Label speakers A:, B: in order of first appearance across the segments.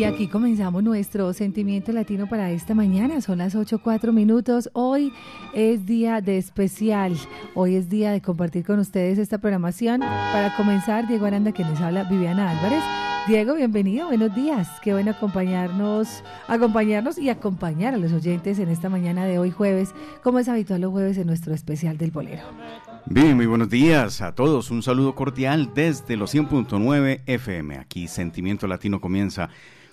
A: Y aquí comenzamos nuestro sentimiento latino para esta mañana. Son las 8.4 minutos. Hoy es día de especial. Hoy es día de compartir con ustedes esta programación. Para comenzar, Diego Aranda, que les habla, Viviana Álvarez. Diego, bienvenido, buenos días. Qué bueno acompañarnos, acompañarnos y acompañar a los oyentes en esta mañana de hoy jueves, como es habitual los jueves en nuestro especial del bolero.
B: Bien, muy buenos días a todos. Un saludo cordial desde los 100.9 FM. Aquí Sentimiento Latino comienza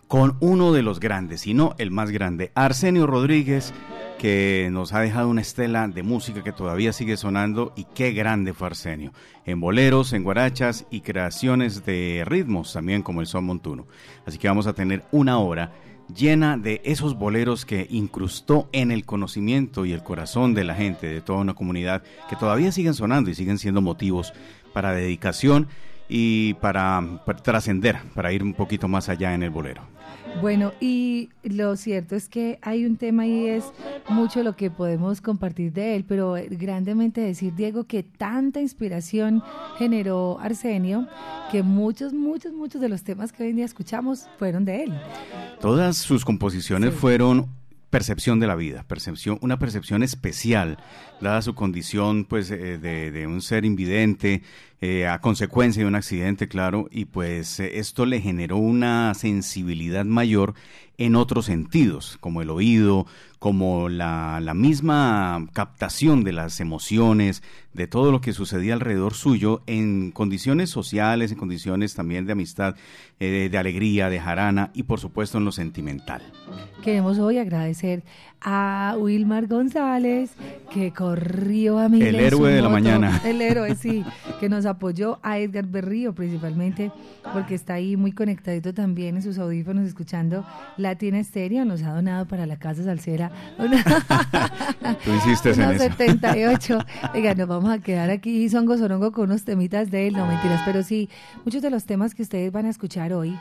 B: con uno de los grandes, si no el más grande, Arsenio Rodríguez, que nos ha dejado una estela de música que todavía sigue sonando y qué grande fue Arsenio, en boleros, en guarachas y creaciones de ritmos también como el son montuno. Así que vamos a tener una hora llena de esos boleros que incrustó en el conocimiento y el corazón de la gente, de toda una comunidad, que todavía siguen sonando y siguen siendo motivos para dedicación y para, trascender, para ir un poquito más allá en el bolero.
A: Bueno, y lo cierto es que hay un tema y es mucho lo que podemos compartir de él, pero grandemente decir, Diego, que tanta inspiración generó Arsenio, que muchos, muchos, muchos de los temas que hoy en día escuchamos fueron de él.
B: Todas sus composiciones fueron percepción de la vida, percepción, una percepción especial, dada su condición pues eh, de, de, un ser invidente, eh, a consecuencia de un accidente, claro, y pues esto le generó una sensibilidad mayor en otros sentidos, como el oído, como la, la, misma captación de las emociones, de todo lo que sucedía alrededor suyo en condiciones sociales, en condiciones también de amistad, eh, de alegría, de jarana y por supuesto en lo sentimental.
A: Queremos hoy agradecer a Wilmar González, que corrió a mí.
B: El héroe de la mañana.
A: El héroe, sí, que nos apoyó a Edgar Berrío principalmente, porque está ahí muy conectadito también en sus audífonos escuchando Latina Estéreo, nos ha donado para la Casa Salsera.
B: Tú insistes en
A: 78. Oiga, nos vamos a quedar aquí son sorongo con unos temitas de él, no mentiras, pero sí, muchos de los temas que ustedes van a escuchar hoy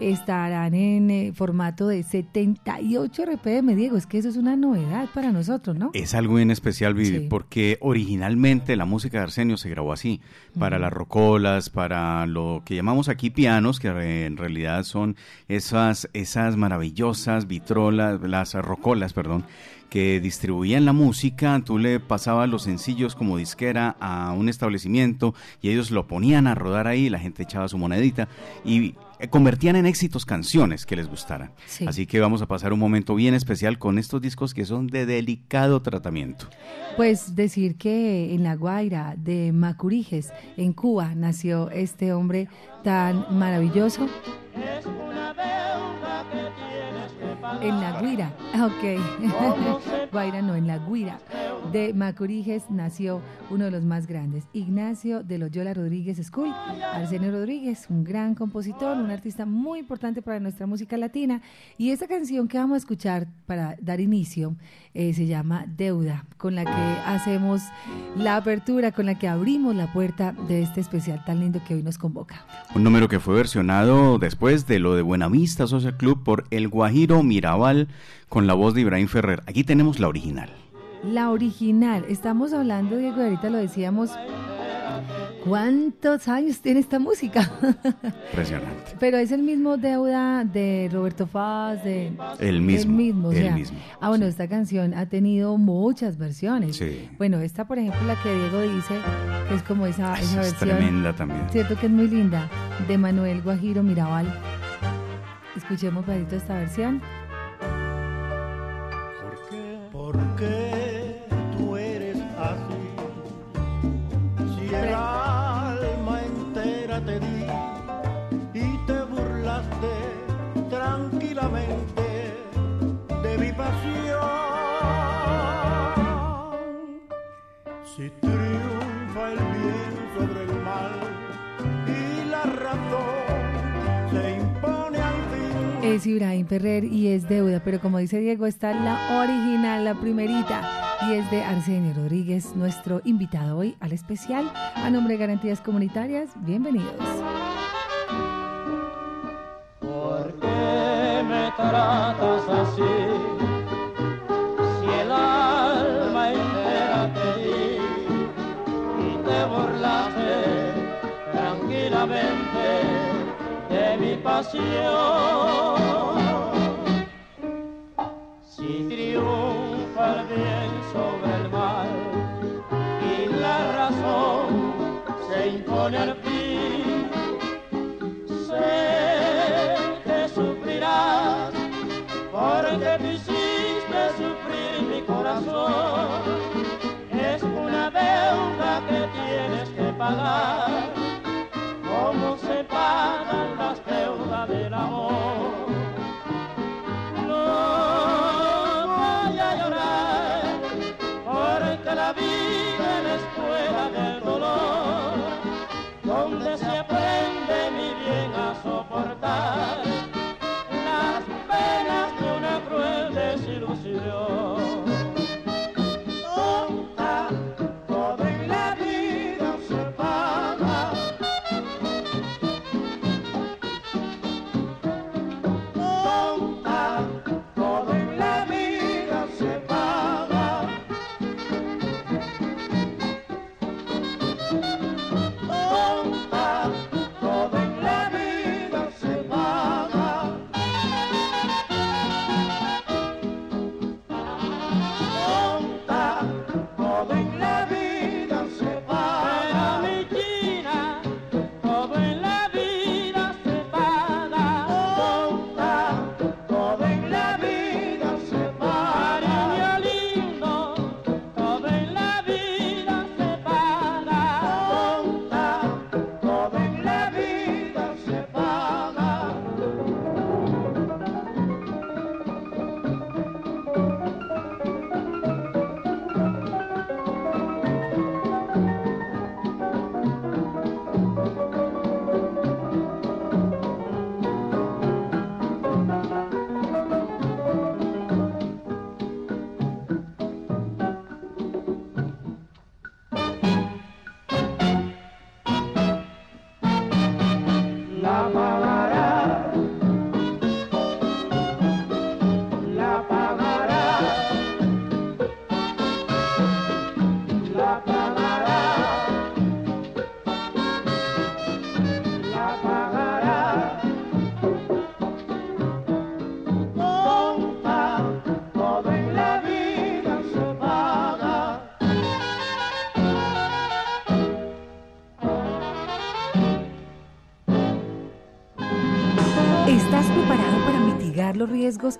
A: estarán en eh, formato de 78 RPM, Diego. Es que eso es una novedad para nosotros, ¿no?
B: Es algo bien especial, Vivi, sí. porque originalmente la música de Arsenio se grabó así, para uh -huh. las rocolas, para lo que llamamos aquí pianos, que en realidad son esas, esas maravillosas vitrolas, las rocolas, perdón, que distribuían la música, tú le pasabas los sencillos como disquera a un establecimiento y ellos lo ponían a rodar ahí, la gente echaba su monedita y convertían en éxitos canciones que les gustaran. Sí. Así que vamos a pasar un momento bien especial con estos discos que son de delicado tratamiento.
A: Pues decir que en La Guaira de Macuriges, en Cuba, nació este hombre tan maravilloso. En La Guira, ok. Guaira no, en La Guira. De Macuriges nació uno de los más grandes, Ignacio de Loyola Rodríguez School. Arsenio Rodríguez, un gran compositor, un artista muy importante para nuestra música latina. Y esta canción que vamos a escuchar para dar inicio eh, se llama Deuda, con la que hacemos la apertura, con la que abrimos la puerta de este especial tan lindo que hoy nos convoca.
B: Un número que fue versionado después de lo de Buenavista Social Club por El Guajiro Mirabal con la voz de Ibrahim Ferrer. Aquí tenemos la original.
A: La original. Estamos hablando, Diego, ahorita lo decíamos. ¿Cuántos años tiene esta música?
B: Impresionante.
A: Pero es el mismo deuda de Roberto Faz, de
B: el mismo,
A: el mismo, o
B: el
A: sea,
B: mismo.
A: Ah, bueno,
B: sí.
A: esta canción ha tenido muchas versiones.
B: Sí.
A: Bueno, esta, por ejemplo, la que Diego dice, que es como esa,
B: Esa
A: esa
B: es
A: versión.
B: tremenda también.
A: Cierto que es muy linda, de Manuel Guajiro Mirabal. Escuchemos pedito esta versión.
C: ¿Por qué? ¿Por qué tú eres así? Si Si triunfa el bien sobre el mal y la razón se impone al fin.
A: Es Ibrahim Ferrer y es deuda, pero como dice Diego, está la original, la primerita. Y es de Arsenio Rodríguez, nuestro invitado hoy al especial. A nombre de Garantías Comunitarias, bienvenidos.
C: ¿Por qué me tratas así? Si triunfa el bien sobre el mal y la razón se impone al fin, sé que sufrirás porque tú hiciste sufrir mi corazón. Es una deuda que tienes que pagar, como se amor.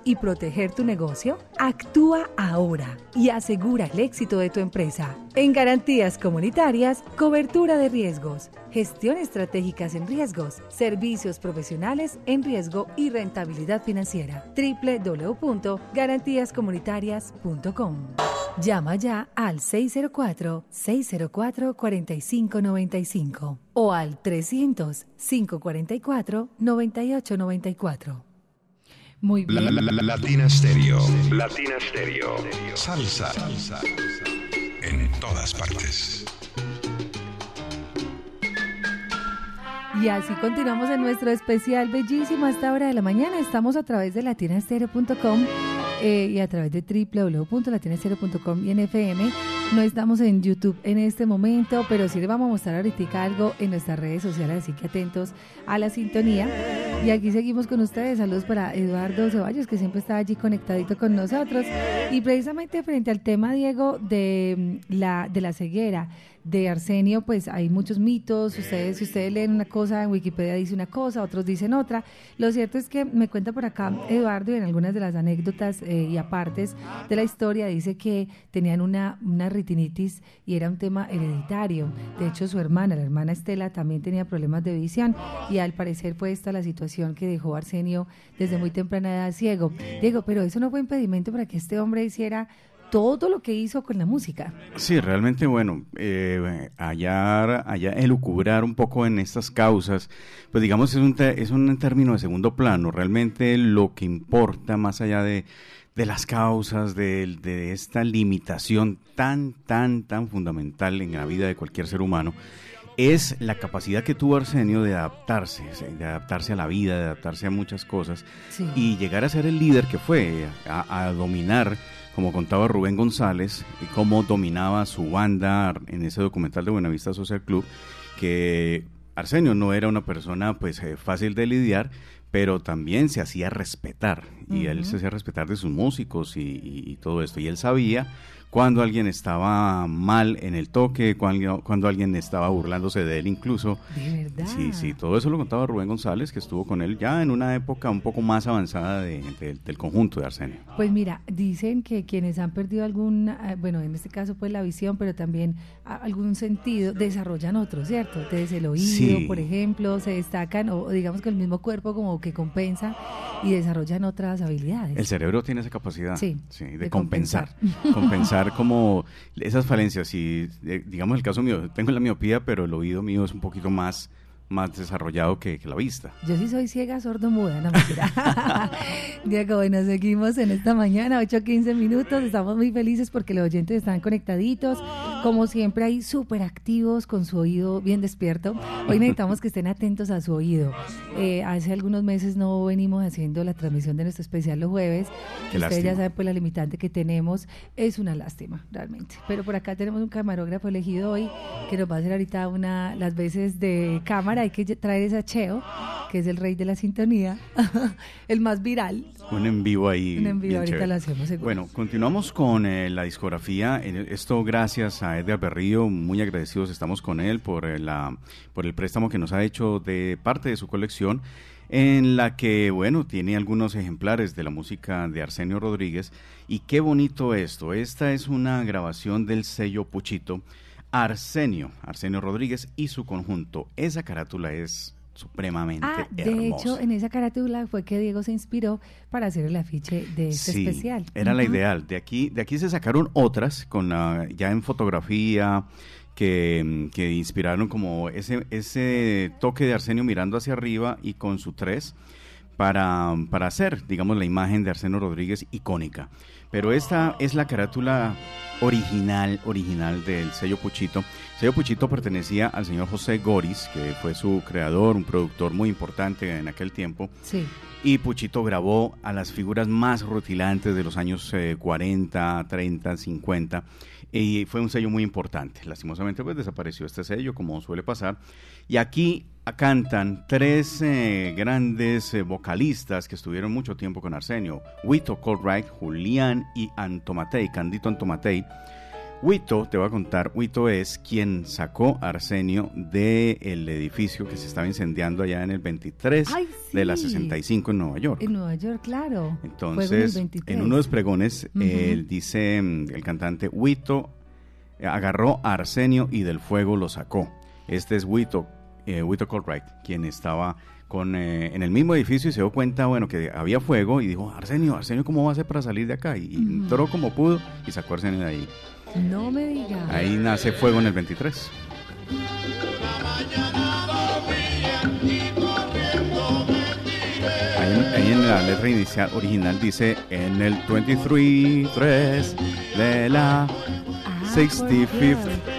A: Y proteger tu negocio? Actúa ahora y asegura el éxito de tu empresa. En Garantías Comunitarias, cobertura de riesgos, gestión estratégicas en riesgos, servicios profesionales en riesgo y rentabilidad financiera. www.garantíascomunitarias.com. Llama ya al 604-604-4595 o al 300-544-9894. Muy bien.
D: La, la, la, Latina Stereo. Latina Stereo. Salsa. Salsa. En todas partes.
A: Y así continuamos en nuestro especial bellísimo a esta hora de la mañana. Estamos a través de latinastereo.com eh, y a través de www.latinastereo.com y en FM. No estamos en YouTube en este momento, pero sí les vamos a mostrar ahorita algo en nuestras redes sociales, así que atentos a la sintonía. Y aquí seguimos con ustedes. Saludos para Eduardo Ceballos, que siempre está allí conectadito con nosotros. Y precisamente frente al tema, Diego, de mm, la, de la ceguera de Arsenio, pues hay muchos mitos. Ustedes, si ustedes leen una cosa, en Wikipedia dice una cosa, otros dicen otra. Lo cierto es que me cuenta por acá Eduardo y en algunas de las anécdotas eh, y apartes de la historia dice que tenían una, una retinitis y era un tema hereditario. De hecho, su hermana, la hermana Estela, también tenía problemas de visión y al parecer fue esta la situación que dejó Arsenio desde muy temprana edad ciego. Diego, pero eso no fue impedimento para que este hombre hiciera todo lo que hizo con la música.
B: Sí, realmente, bueno, eh, hallar, hallar, elucubrar un poco en estas causas, pues digamos, es un, es un término de segundo plano. Realmente lo que importa más allá de, de las causas, de, de esta limitación tan, tan, tan fundamental en la vida de cualquier ser humano, es la capacidad que tuvo Arsenio de adaptarse, de adaptarse a la vida, de adaptarse a muchas cosas y llegar a ser el líder que fue, a, dominar, como contaba Rubén González, cómo dominaba su banda en ese documental de Buenavista Social Club, que Arsenio no era una persona pues eh, fácil de lidiar, pero también se hacía respetar y él se hacía respetar de sus músicos y todo esto. Y él sabía cuando alguien estaba mal en el toque, cuando, cuando alguien estaba burlándose de él incluso.
A: De verdad.
B: Sí, sí, todo eso lo contaba Rubén González, que estuvo con él ya en una época un poco más avanzada del conjunto de Arsenio.
A: Pues mira, dicen que quienes han perdido algún, eh, bueno, en este caso pues la visión, pero también algún sentido, desarrollan otro, ¿cierto? Desde el oído, por ejemplo, se destacan, o digamos que el mismo cuerpo como que compensa y desarrollan otras habilidades.
B: El cerebro tiene esa capacidad sí, de, compensar. compensar como esas falencias. Y eh, digamos el caso mío, tengo la miopía, pero el oído mío es un poquito más más desarrollado que, la vista.
A: Yo sí soy ciega, sordo, muda, no mentira. Diego, bueno, seguimos en esta mañana, 8.15 minutos, estamos muy felices porque los oyentes están conectaditos, como siempre ahí súper activos, con su oído bien despierto. Hoy necesitamos que estén atentos a su oído. Eh, hace algunos meses no venimos haciendo la transmisión de nuestro especial los jueves. Ustedes ya saben, pues la limitante que tenemos es una lástima, realmente. Pero por acá tenemos un camarógrafo elegido hoy que nos va a hacer ahorita una las veces de cámara hay que traer ese Cheo, que es el rey de la sintonía, el más viral.
B: Un en vivo ahí.
A: Un en vivo, ahorita lo hacemos seguro.
B: Bueno, continuamos con eh, la discografía. Esto gracias a Edgar Berrío, muy agradecidos estamos con él por, eh, la, por el préstamo que nos ha hecho de parte de su colección en la que, bueno, tiene algunos ejemplares de la música de Arsenio Rodríguez. Y qué bonito esto. Esta es una grabación del sello Puchito Arsenio, Arsenio Rodríguez y su conjunto. Esa carátula es supremamente ah,
A: de hecho, en esa carátula fue que Diego se inspiró para hacer el afiche de este sí, especial.
B: Era la ideal. De aquí, de aquí se sacaron otras con ya en fotografía que, que, inspiraron como ese, ese toque de Arsenio mirando hacia arriba y con su tres para, para hacer, digamos, la imagen de Arsenio Rodríguez icónica. Pero esta es la carátula original, original del sello Puchito. El sello Puchito pertenecía al señor José Goris, que fue su creador, un productor muy importante en aquel tiempo.
A: Sí.
B: Y Puchito grabó a las figuras más rutilantes de los años 40, 30, 50 y fue un sello muy importante. Lastimosamente pues desapareció este sello como suele pasar y aquí cantan tres eh, grandes eh, vocalistas que estuvieron mucho tiempo con Arsenio, Wito Colwright, Julián y Antomatei, Candito Antomatei. Wito, te voy a contar, Wito es quien sacó a Arsenio del edificio que se estaba incendiando allá en el 23 de la 65 en Nueva York.
A: En Nueva York, claro.
B: Entonces, en, uno de los pregones, él dice, mm, el cantante, Wito eh, agarró a Arsenio y del fuego lo sacó. Este es Wito, eh, Wito Colwright, quien estaba con, eh, en el mismo edificio y se dio cuenta, bueno, que había fuego y dijo, Arsenio, Arsenio, ¿cómo va a hacer para salir de acá? Y, entró como pudo y sacó a Arsenio de ahí.
A: No me digas.
B: Ahí nace Fuego en el 23. Ahí, en la letra inicial original dice en el 23 3 de la 65th
A: ah,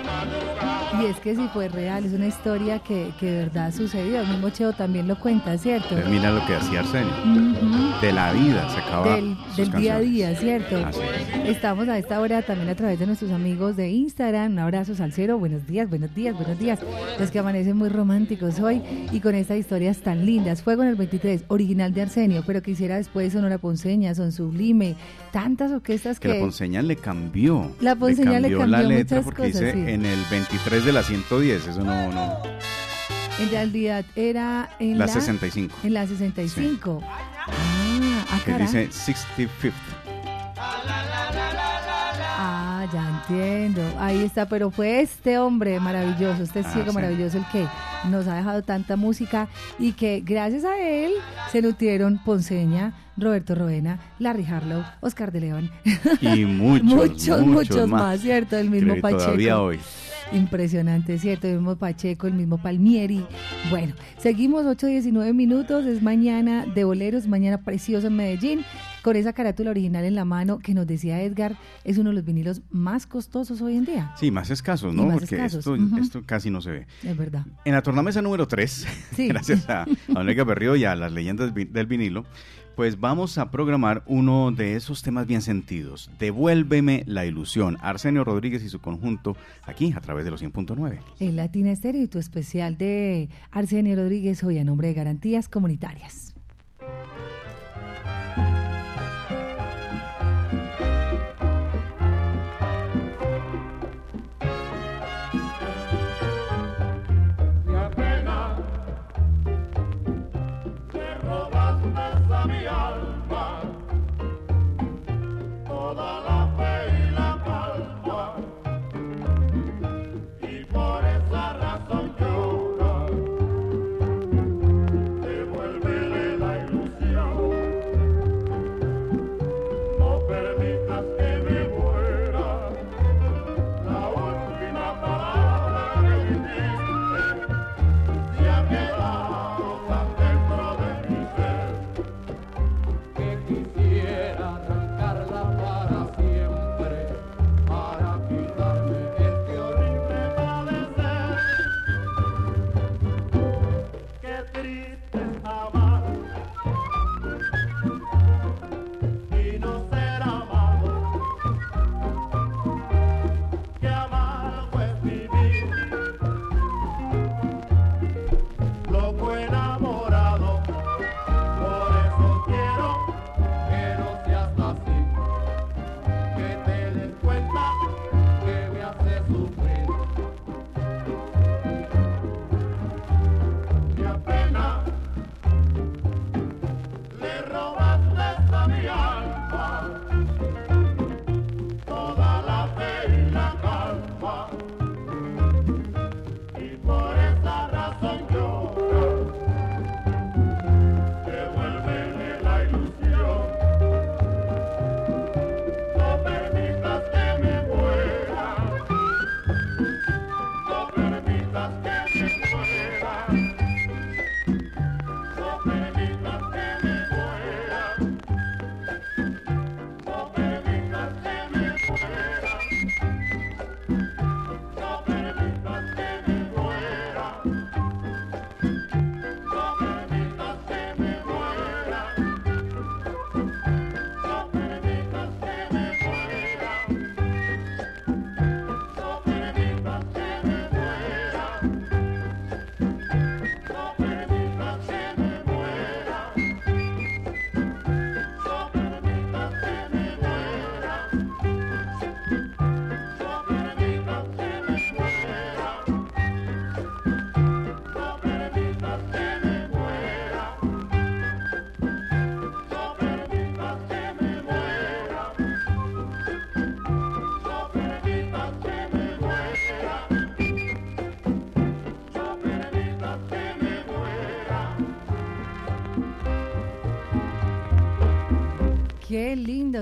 A: y es que si fue real, es una historia que, que de verdad sucedió. El mismo Cheo también lo cuenta, ¿cierto?
B: Termina lo que hacía Arsenio. De la vida, se acaba.
A: Del, del día a día, ¿cierto? Estamos a esta hora también a través de nuestros amigos de Instagram. Un abrazo, Salcero. Buenos días, buenos días, buenos días. Los que amanecen muy románticos hoy y con estas historias tan lindas. Fuego en el 23, original de Arsenio, pero que hiciera después Sonora Ponceña, Son Sublime, tantas orquestas que.
B: Que la Ponceña le cambió.
A: La Ponceña le cambió, la letra
B: porque dice en el 23 de la 110, eso no, no.
A: En realidad era en
B: la, 65.
A: En la 65. Ah, ah
B: que dice 65th.
A: Ah, ya Entiendo, ahí está, pero fue este hombre maravilloso, este
B: Ah,
A: ciego
B: sí.
A: maravilloso el que nos ha dejado tanta música y que gracias a él se nutrieron Ponceña, Roberto Roena, Larry Harlow, Oscar de León,
B: Y muchos,
A: muchos, muchos más, ¿cierto? El mismo Pacheco.
B: Todavía hoy.
A: Impresionante, ¿cierto? El mismo Pacheco, el mismo Palmieri. Bueno, seguimos 8.19 minutos, es mañana de boleros, mañana precioso en Medellín, con esa carátula original en la mano que nos decía Edgar, es uno de los vinilos más costosos hoy en día.
B: Sí, más escasos, ¿no?
A: más
B: Porque
A: escasos,
B: esto, casi no se ve.
A: Es verdad.
B: En la tornamesa número 3,
A: Sí.
B: gracias a, a Onega Berrío y a las leyendas del vinilo, pues vamos a programar uno de esos temas bien sentidos. Devuélveme la ilusión. Arsenio Rodríguez y su conjunto aquí a través de los 100.9.
A: El Latina Estéreo y tu especial de Arsenio Rodríguez hoy a nombre de Garantías Comunitarias.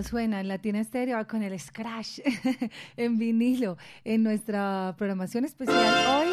A: Suena en Latina Estéreo con el scratch en vinilo en nuestra programación especial hoy.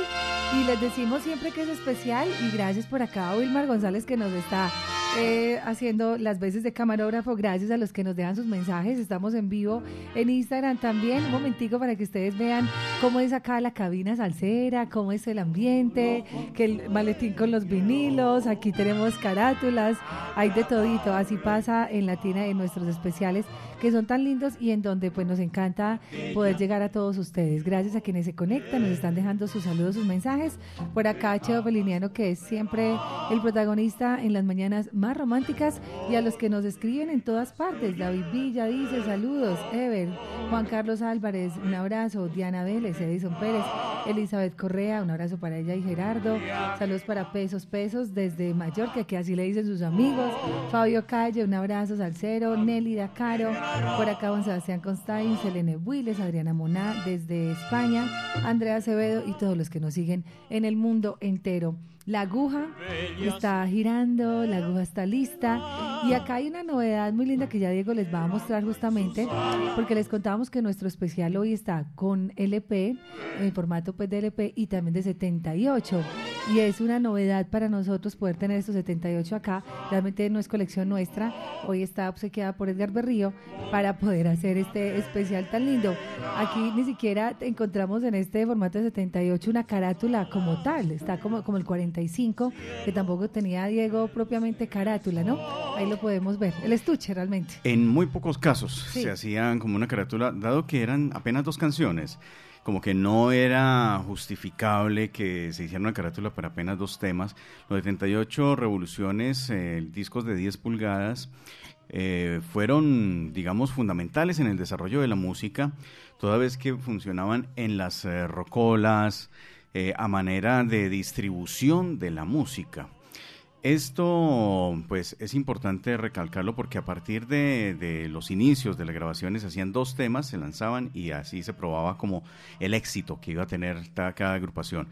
A: Y les decimos siempre que es especial y gracias por acá a Wilmar González que nos está eh, haciendo las veces de camarógrafo. Gracias a los que nos dejan sus mensajes. Estamos en vivo en Instagram también. Un momentico para que ustedes vean cómo es acá la cabina salsera, cómo es el ambiente, que el maletín con los vinilos. Aquí tenemos carátulas, hay de todito. Así pasa en Latina en nuestros especiales que son tan lindos y en donde pues nos encanta poder llegar a todos ustedes. Gracias a quienes se conectan, nos están dejando sus saludos, sus mensajes. Por acá Cheo Beliniano que es siempre el protagonista en las mañanas románticas y a los que nos escriben en todas partes. David Villa dice saludos, Ever, Juan Carlos Álvarez, un abrazo, Diana Vélez. Edison Pérez, Elizabeth Correa, un abrazo para ella y Gerardo. Saludos para Pesos Pesos desde Mallorca, que así le dicen sus amigos. Fabio Calle, un abrazo, Salcero, Nelly Dacaro, por acá Juan Sebastián Constain, Selene Willes, Adriana Moná desde España, Andrea Acevedo y todos los que nos siguen en el mundo entero. La aguja está girando, la aguja está lista. Y acá hay una novedad muy linda que ya Diego les va a mostrar justamente porque les contábamos que nuestro especial hoy está con LP, en formato pues de LP y también de 78 y es una novedad para nosotros poder tener estos 78 acá, realmente no es colección nuestra, hoy está obsequiada por Edgar Berrío para poder hacer este especial tan lindo. Aquí ni siquiera encontramos en este formato de 78 una carátula como tal, está como, como el 40 que tampoco tenía Diego propiamente carátula, ¿no? Ahí lo podemos ver, el estuche realmente.
B: En muy pocos casos se hacían como una carátula, dado que eran apenas dos canciones como que no era justificable que se hiciera una carátula para apenas dos temas. Los 78 revoluciones, eh, discos de 10 pulgadas, eh, fueron, digamos, fundamentales en el desarrollo de la música, toda vez que funcionaban en las eh, rocolas, eh, a manera de distribución de la música. Esto, pues, es importante recalcarlo porque a partir de, los inicios de las grabaciones hacían dos temas, se lanzaban y así se probaba como el éxito que iba a tener cada agrupación.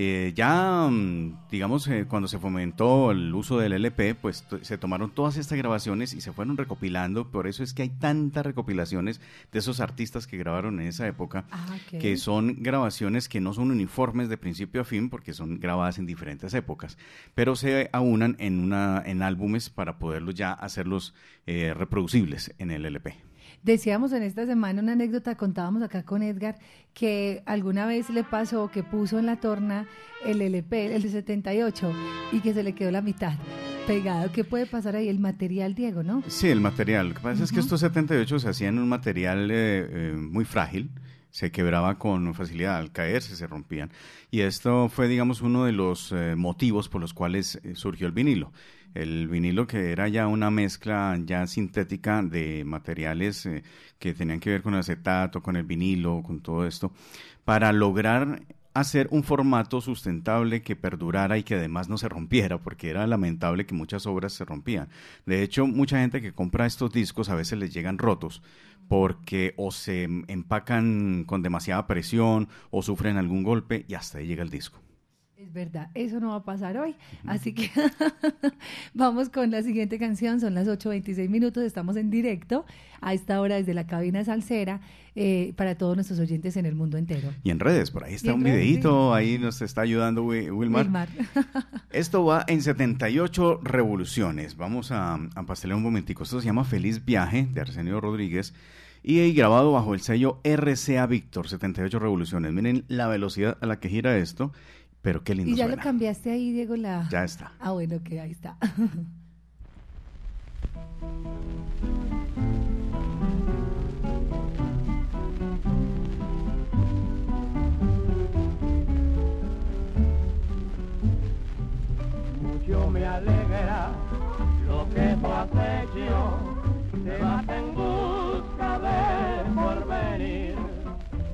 B: Eh, ya, mm, digamos, eh, cuando se fomentó el uso del LP, pues se tomaron todas estas grabaciones y se fueron recopilando. Por eso es que hay tantas recopilaciones de esos artistas que grabaron en esa época, ah, que son grabaciones que no son uniformes de principio a fin, porque son grabadas en diferentes épocas, pero se aunan en, una, en álbumes para poderlos ya hacerlos eh, reproducibles en el LP.
A: Decíamos en esta semana una anécdota, contábamos acá con Edgar, que alguna vez le pasó que puso en la torna el LP, el de 78, y que se le quedó la mitad pegado. ¿Qué puede pasar ahí? El material, Diego, ¿no?
B: Sí, el material. Lo que pasa es que estos 78 se hacían en un material eh, eh, muy frágil se quebraba con facilidad al caerse, se rompían. Y esto fue, digamos, uno de los eh, motivos por los cuales surgió el vinilo el vinilo que era ya una mezcla ya sintética de materiales eh, que tenían que ver con el acetato, con el vinilo, con todo esto, para lograr hacer un formato sustentable que perdurara y que además no se rompiera, porque era lamentable que muchas obras se rompían. De hecho, mucha gente que compra estos discos a veces les llegan rotos, porque o se empacan con demasiada presión o sufren algún golpe y hasta ahí llega el disco.
A: Es verdad, eso no va a pasar hoy. Así que vamos con la siguiente canción. Son las 8.26 minutos, estamos en directo a esta hora desde la cabina salsera eh, para todos nuestros oyentes en el mundo entero.
B: Y en redes, por ahí está un videito, ahí nos está ayudando Wilmar. Wilmar. Esto va en 78 revoluciones. Vamos a, a pastelear un momentico. Esto se llama Feliz Viaje de Arsenio Rodríguez y grabado bajo el sello RCA Víctor, 78 revoluciones. Miren la velocidad a la que gira esto pero qué lindo.
A: Y ya lo cambiaste ahí, Diego, la...
B: Ya está.
A: Ah, bueno, que ahí está.
C: Mucho me alegra lo que tú has hecho, te vas en busca de porvenir,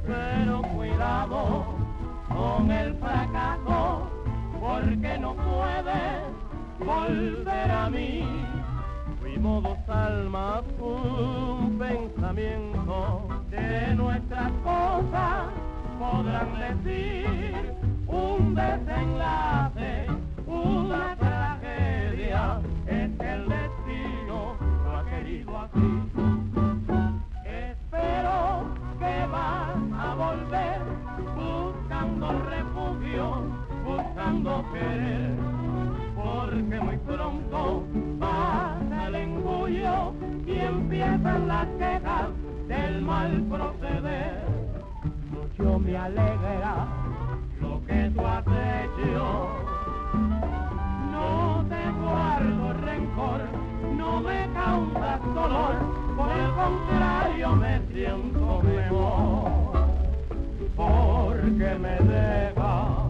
C: pero cuidado con el fracaso, porque no puedes volver a mí. Fuimos dos almas, un pensamiento de nuestras cosas podrán decir un desenlace, una tragedia, es el destino, lo ha querido así. Que vas a volver buscando refugio, buscando querer, porque muy pronto pasa el engullo y empiezan las quejas del mal proceder. Mucho me alegra lo que tú has hecho. No te guardo rencor, no me causas dolor, por el contrario me siento mejor porque me deja.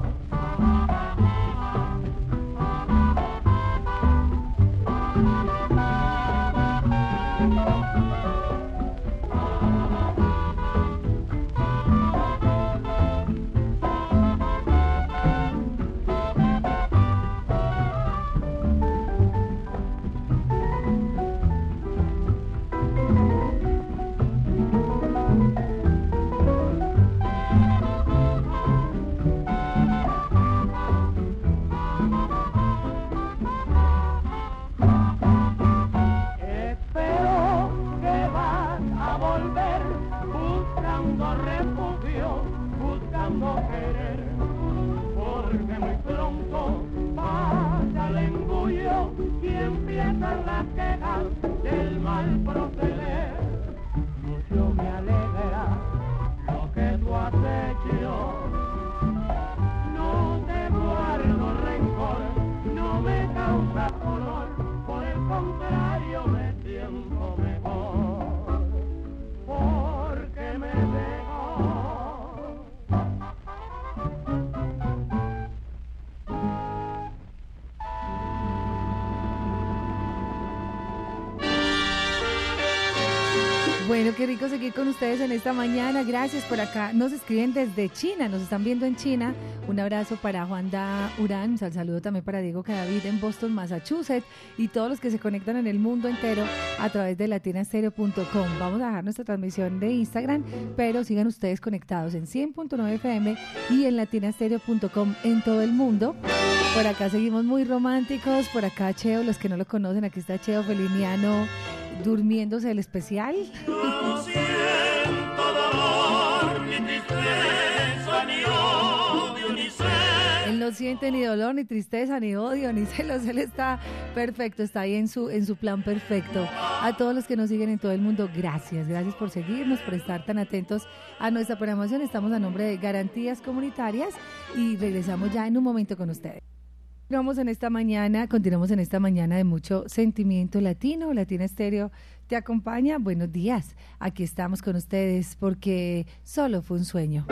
A: Qué rico seguir con ustedes en esta mañana. Gracias por acá. Nos escriben desde China, nos están viendo en China. Un abrazo para Juan Da Urán, un saludo también para Diego Cadavid en Boston, Massachusetts y todos los que se conectan en el mundo entero a través de latinastereo.com. Vamos a dejar nuestra transmisión de Instagram, pero sigan ustedes conectados en 100.9 FM y en latinastereo.com en todo el mundo. Por acá seguimos muy románticos, por acá Cheo, los que no lo conocen, aquí está Cheo Feliniano durmiéndose el especial.
C: No siento dolor, ni tristeza, ni odio, ni.
A: Él no siente ni dolor, ni tristeza, ni odio, ni celos. Él está perfecto, está ahí en su, en su plan perfecto. A todos los que nos siguen en todo el mundo, gracias. Gracias por seguirnos, por estar tan atentos a nuestra programación. Estamos a nombre de Garantías Comunitarias y regresamos ya en un momento con ustedes. Continuamos en esta mañana, continuamos en esta mañana de mucho sentimiento latino. Latina Estéreo te acompaña. Buenos días. Aquí estamos con ustedes porque solo fue un sueño.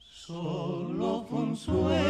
C: Solo fue un sueño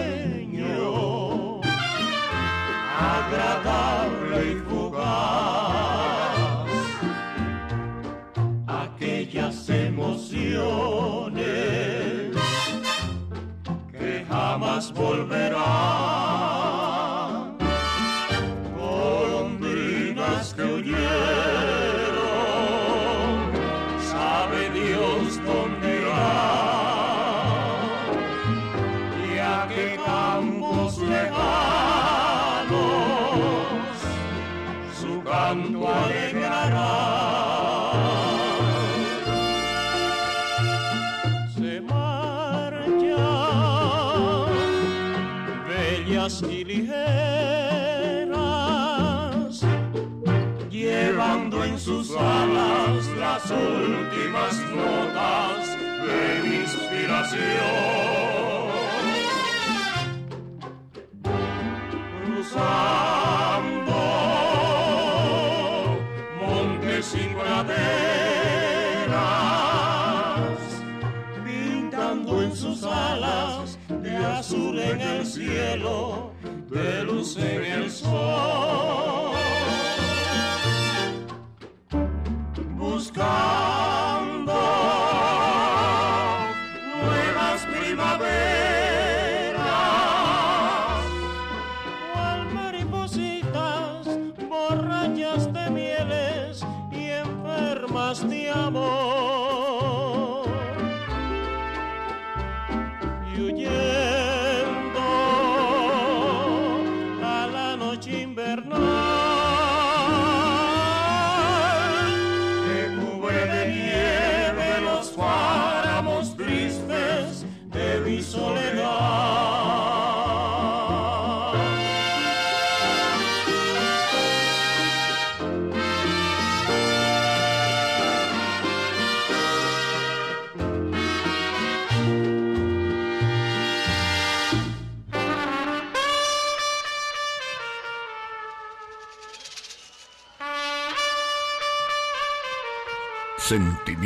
C: en sus alas de azul en el cielo,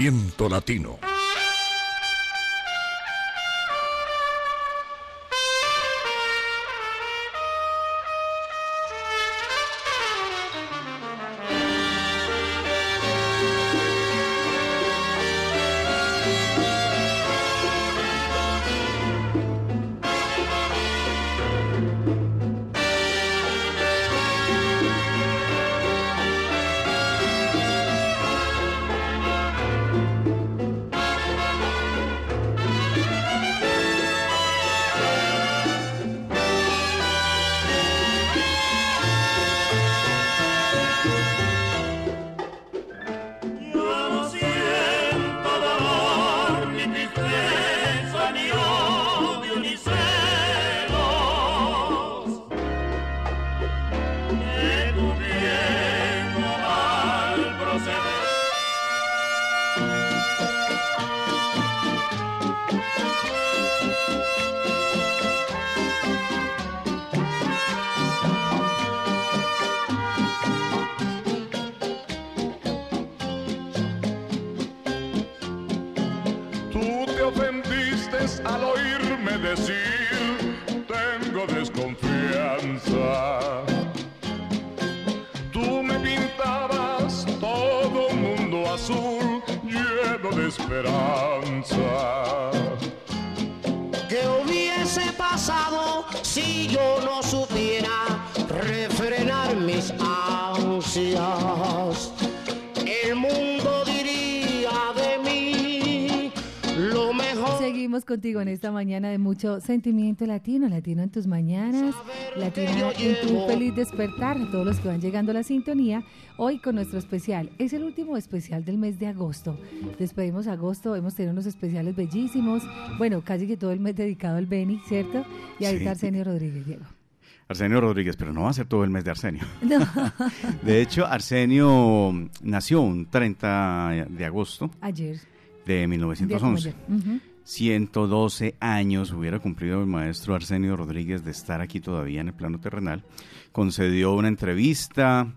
D: Sentimiento latino.
A: Contigo en esta mañana de mucho sentimiento latino, latino en tus mañanas, latino en tu feliz despertar, a todos los que van llegando a la sintonía, hoy con nuestro especial. Es el último especial del mes de agosto. Despedimos agosto, hemos tenido unos especiales bellísimos, bueno, casi que todo el mes dedicado al Beni, ¿cierto? Y ahorita
B: Sí.
A: Arsenio Rodríguez, Diego.
B: Arsenio Rodríguez, pero no va a ser todo el mes de Arsenio. De hecho, Arsenio nació un 30 de agosto
A: Ayer.
B: de
A: un día como
B: 1911.
A: ayer. Ujú.
B: 112 años hubiera cumplido el maestro Arsenio Rodríguez de estar aquí todavía en el plano terrenal. Concedió una entrevista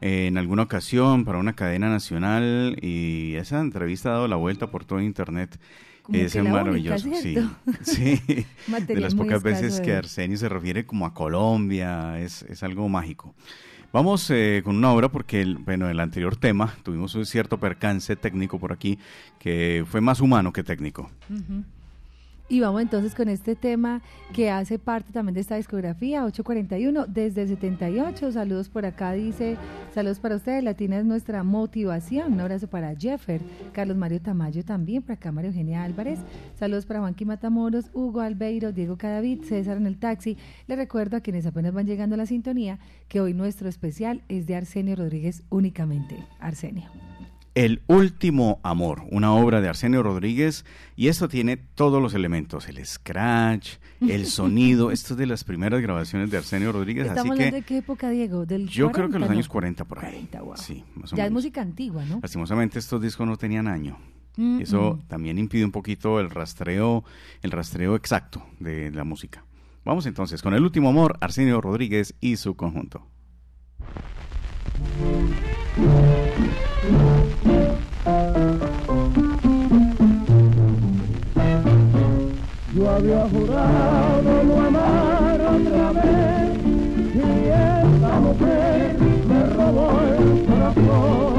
B: eh, en alguna ocasión para una cadena nacional y esa entrevista ha dado la vuelta por todo internet.
A: Como
B: es
A: que
B: maravilloso,
A: única,
B: sí. Sí, de las pocas veces que
A: ver.
B: Arsenio se refiere como a Colombia, es, es algo mágico. Vamos eh, con una obra porque, el- bueno, el anterior tema tuvimos un cierto percance técnico por aquí que fue más humano que técnico.
A: Ujú. Y vamos entonces con este tema que hace parte también de esta discografía, 841, desde el 78. Saludos por acá, dice, saludos para ustedes, Latina es nuestra motivación. Un abrazo para Jeffer, Carlos Mario Tamayo también, por acá María Eugenia Álvarez. Saludos para Juanqui Matamoros, Hugo Albeiro, Diego Cadavid, César en el taxi. Les recuerdo a quienes apenas van llegando a la sintonía que hoy nuestro especial es de Arsenio Rodríguez únicamente. Arsenio.
B: El último amor, una obra de Arsenio Rodríguez, y esto tiene todos los elementos, el scratch, el sonido, esto es de las primeras grabaciones de Arsenio Rodríguez,
A: ¿Estamos
B: así
A: hablando
B: que
A: de qué época, Diego? ¿Del
B: yo creo que
A: 40,
B: los años 40 por ahí.
A: 40, wow.
B: Sí, más o
A: Ya es música antigua, ¿no?
B: Lastimosamente estos discos no tenían año.
A: Mm,
B: Eso
A: mm.
B: también impide un poquito el rastreo, el rastreo exacto de la música. Vamos entonces con el último amor, Arsenio Rodríguez y su conjunto.
E: Yo había jurado no amar otra vez y esta mujer me robó el corazón.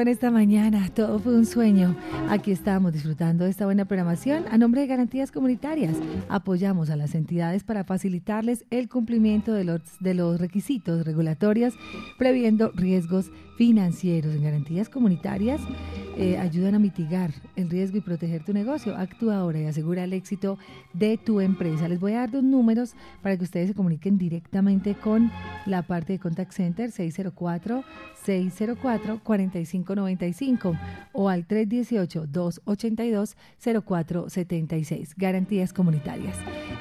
E: En
A: esta mañana. Todo fue un sueño. Aquí estamos disfrutando de esta buena programación. A nombre de Garantías Comunitarias, apoyamos a las entidades para facilitarles el cumplimiento de los, de los requisitos regulatorios, previendo riesgos financieros. En Garantías Comunitarias eh, ayudan a mitigar el riesgo y proteger tu negocio. Actúa ahora y asegura el éxito de tu empresa. Les voy a dar dos números para que ustedes se comuniquen directamente con la parte de Contact Center 604 604-4595 o al 318-282-0476. Garantías comunitarias.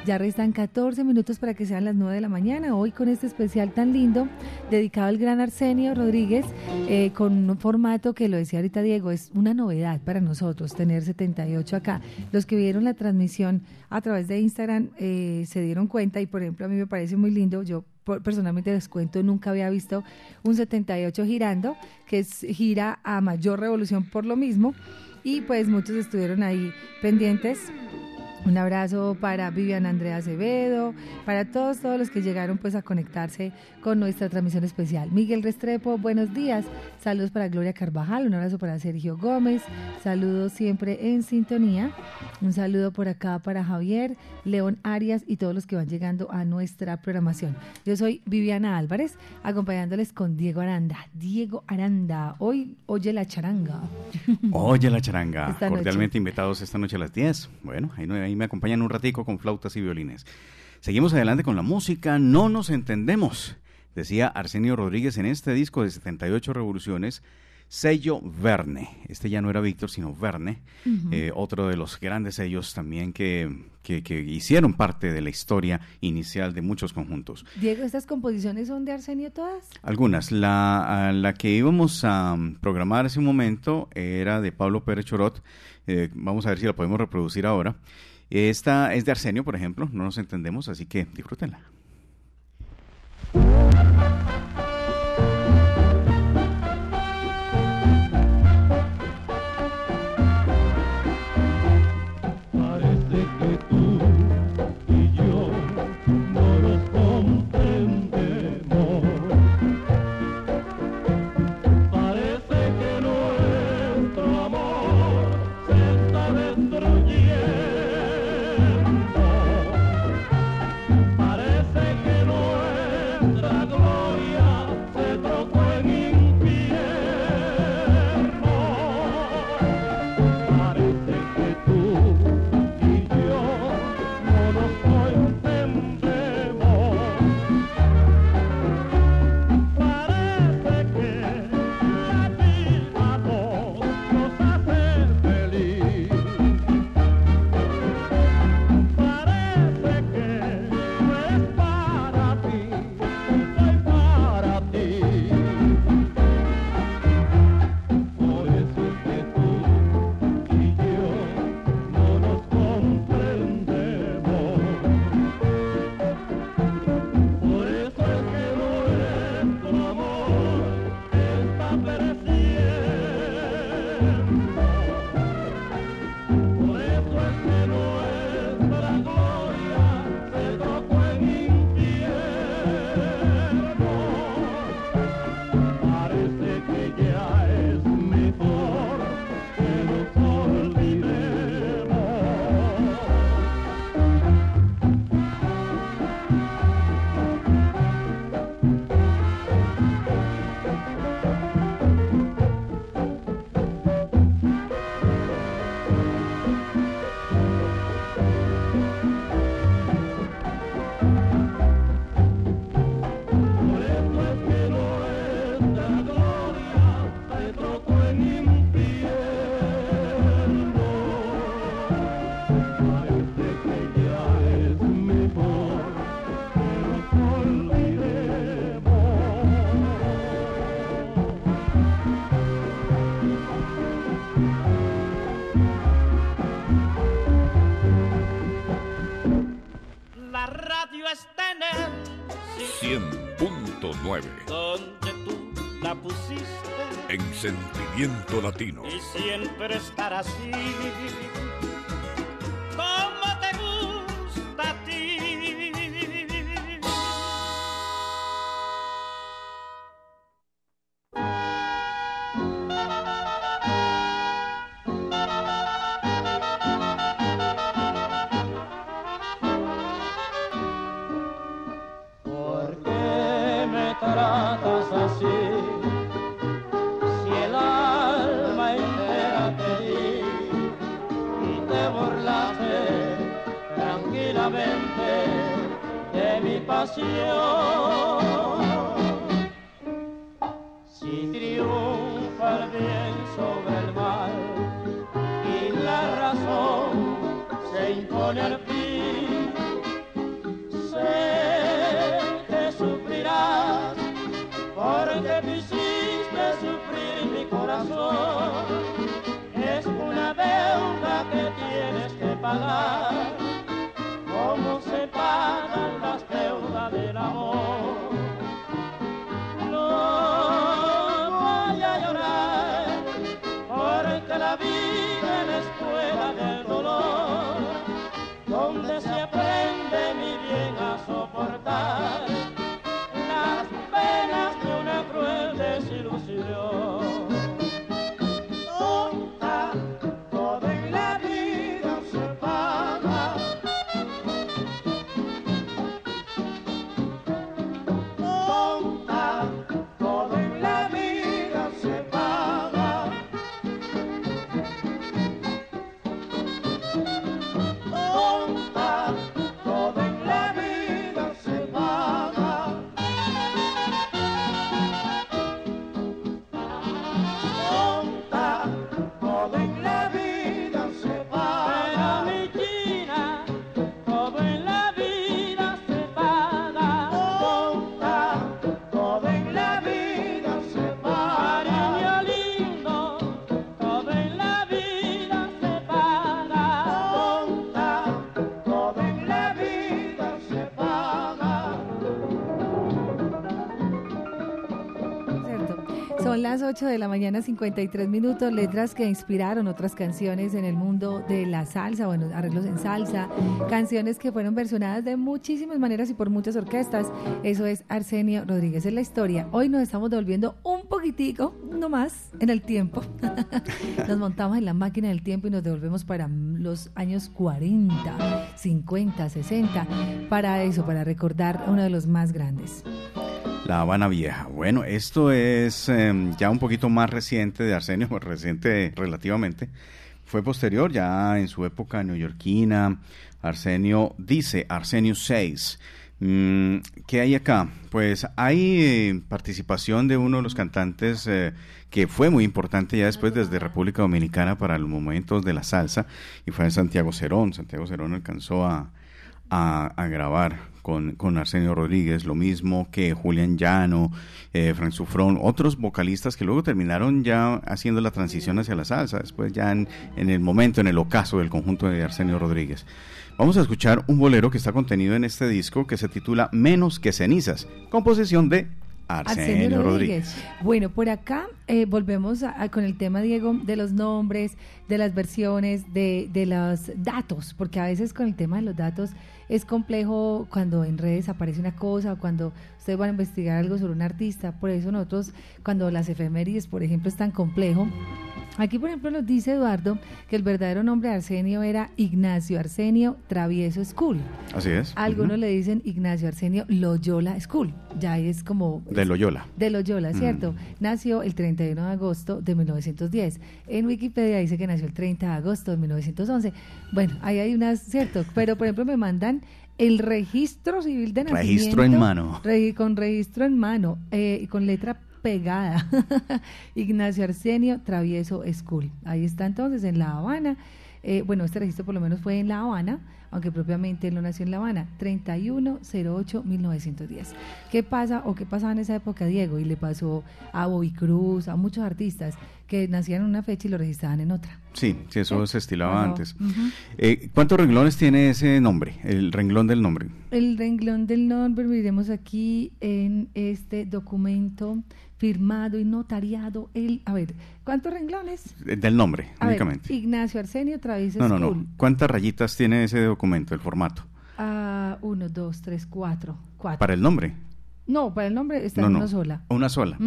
A: Ya restan 14 minutos para que sean las 9 de la mañana. Hoy con este especial tan lindo dedicado al gran Arsenio Rodríguez eh, con un formato que lo decía ahorita Diego, es una novedad para nosotros tener 78 acá. Los que vieron la transmisión a través de Instagram eh, se dieron cuenta y por ejemplo a mí me parece muy lindo. Yo personalmente les cuento, nunca había visto un 78 girando, que es gira a mayor revolución por lo mismo. Y pues muchos estuvieron ahí pendientes un abrazo para Vivian Andrea Acevedo, para todos, todos los que llegaron pues a conectarse con nuestra transmisión especial. Miguel Restrepo, buenos días. Saludos para Gloria Carvajal, un abrazo para Sergio Gómez, saludos siempre en sintonía. Un saludo por acá para Javier, León Arias y todos los que van llegando a nuestra programación. Yo soy Viviana Álvarez, acompañándoles con Diego Aranda. Diego Aranda, hoy oye la charanga.
B: Oye la charanga, cordialmente invitados esta noche a las 10. Bueno, ahí no hay me acompañan un ratico con flautas y violines. Seguimos adelante con la música, no nos entendemos, decía Arsenio Rodríguez en este disco de 78 revoluciones, sello Verne. Este ya no era Víctor, sino Verne, eh, otro de los grandes sellos también que, que, hicieron parte de la historia inicial de muchos conjuntos.
A: Diego, ¿estas composiciones son de Arsenio todas?
B: Algunas. La, la que íbamos a programar hace un momento era de Pablo Pérez Chorot. Eh, vamos a ver si la podemos reproducir ahora. Esta es de Arsenio, por ejemplo, no nos entendemos, así que disfrútenla.
C: Sentimiento Latino.
A: 8 de la mañana, 53 minutos, letras que inspiraron otras canciones en el mundo de la salsa, bueno, arreglos en salsa, canciones que fueron versionadas de muchísimas maneras y por muchas orquestas. Eso es Arsenio Rodríguez en la historia. Hoy nos estamos devolviendo un poquitico, no más, en el tiempo. nos montamos en la máquina del tiempo y nos devolvemos para los años 40, 50, 60, para eso, para recordar uno de los más grandes.
B: La Habana Vieja. Bueno, esto es em, ya un poquito más reciente de Arsenio, reciente relativamente. Fue posterior, ya en su época neoyorquina. Arsenio dice, Arsenio 6. Mm, ¿Qué hay acá? Pues hay eh, participación de uno de los cantantes eh, que fue muy importante ya después desde República Dominicana para los momentos de la salsa y fue Santiago Cerón. Santiago Cerón alcanzó a grabar con, con Arsenio Rodríguez, lo mismo que Julián Llano, eh, Frank Sufrón, otros vocalistas que luego terminaron ya haciendo la transición hacia la salsa, después ya en, en el momento, en el ocaso del conjunto de Arsenio Rodríguez. Vamos a escuchar un bolero que está contenido en este disco que se titula Menos que cenizas, composición de Arsenio, Rodríguez.
A: Bueno, por acá eh, volvemos a- a- con el tema, Diego, de los nombres, de las versiones, de, de los datos, porque a veces con el tema de los datos es complejo cuando en redes aparece una cosa o cuando ustedes van a investigar algo sobre un artista. Por eso nosotros, cuando las efemérides, por ejemplo, es tan complejo, Aquí, por ejemplo, nos dice Eduardo que el verdadero nombre de Arsenio era Ignacio Arsenio Travieso School.
B: Así es.
A: Algunos le dicen Ignacio Arsenio Loyola School. Ya es como...
B: De Loyola.
A: De Loyola, ¿cierto? Nació el 31 de agosto de 1910. En Wikipedia dice que nació el 30 de agosto de 1911. Bueno, ahí hay unas, ¿cierto? Pero, por ejemplo, me mandan el registro civil de nacimiento.
B: Registro en mano.
A: Con registro en mano, eh, con letra pegada. Ignacio Arsenio Travieso School. Ahí está entonces en La Habana. Eh, bueno, este registro por lo menos fue en La Habana, aunque propiamente él no nació en La Habana. 3108-1910. ¿Qué pasa o qué pasaba en esa época, Diego? Y le pasó a Bobby Cruz, a muchos artistas que nacían en una fecha y lo registraban en otra.
B: Sí, sí, eso se estilaba antes. Eh, ¿Cuántos renglones tiene ese nombre? El renglón del nombre.
A: El renglón del nombre, miremos aquí en este documento firmado y notariado. El, a ver, ¿cuántos renglones?
B: Eh, Del nombre,
A: A ver,
B: únicamente.
A: Ignacio Arsenio Travis
B: No, no,
A: School.
B: no. ¿Cuántas rayitas tiene ese documento, el formato?
A: Ah, uno, dos, tres, cuatro. Cuatro.
B: Para el nombre.
A: No, para el nombre está
B: no,
A: en
B: no.
A: una sola.
B: Una sola.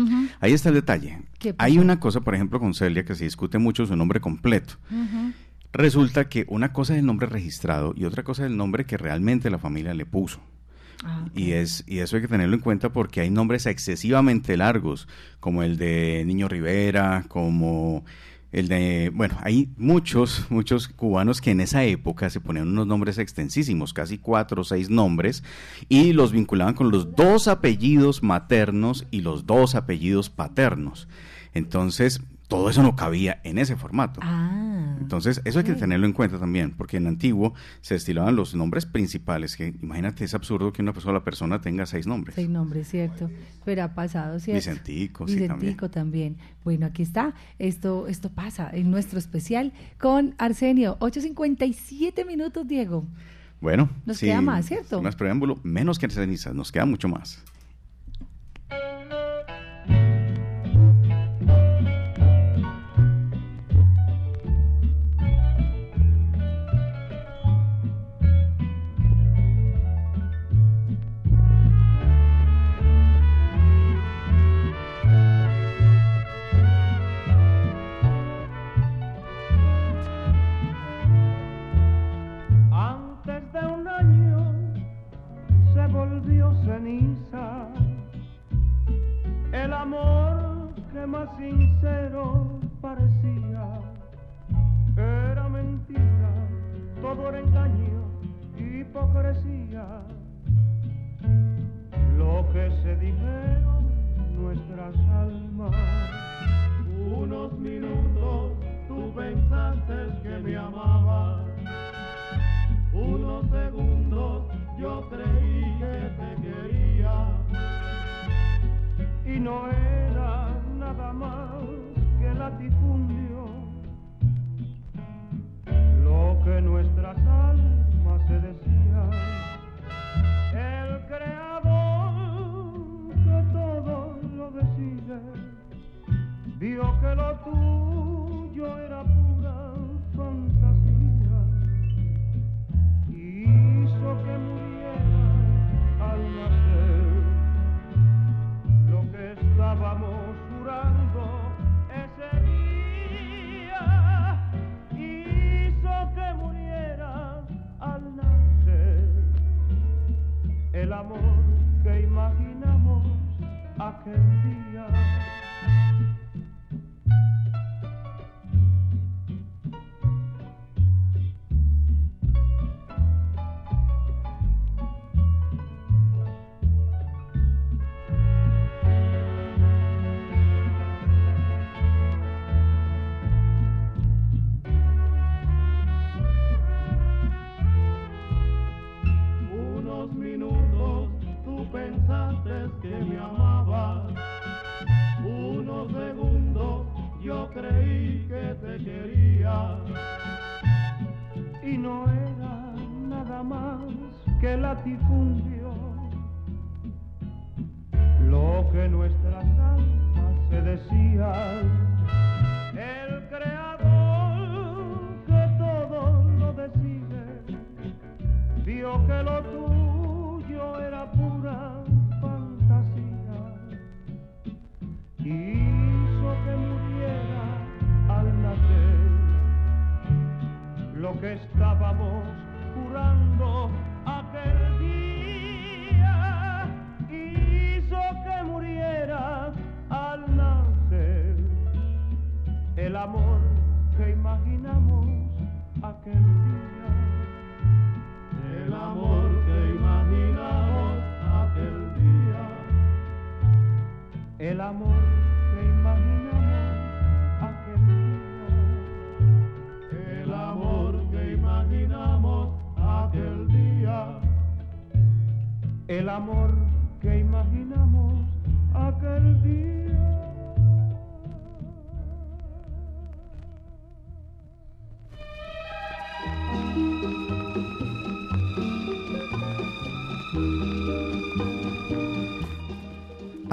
B: Ahí está el detalle.
A: ¿Qué
B: Hay una cosa, por ejemplo, con Celia, que se discute mucho su nombre completo. Resulta que una cosa es el nombre registrado y otra cosa es el nombre que realmente la familia le puso.
A: Ah,
B: Y, es, y eso hay que tenerlo en cuenta porque hay nombres excesivamente largos, como el de Niño Rivera, como el de... Bueno, hay muchos, muchos cubanos que en esa época se ponían unos nombres extensísimos, casi cuatro o seis nombres, y los vinculaban con los dos apellidos maternos y los dos apellidos paternos. Entonces, todo eso no cabía en ese formato.
A: Ah,
B: Entonces, eso hay que tenerlo en cuenta también, porque en antiguo se estilaban los nombres principales, que imagínate, es absurdo que una sola persona tenga seis nombres.
A: seis nombres, cierto. Pero ha pasado, ¿cierto?
B: Vicentico, sí,
A: Vicentico también. Bueno, aquí está. Esto, esto pasa en nuestro especial con Arsenio. 8.57 minutos, Diego.
B: Bueno,
A: Nos
B: sí,
A: queda más, ¿cierto?
B: Más preámbulo, menos que cenizas, nos queda mucho más.
F: Volvió ceniza el amor que más sincero parecía. Era mentira, todo era engaño, hipocresía. Lo que se dijeron nuestras almas. Unos minutos y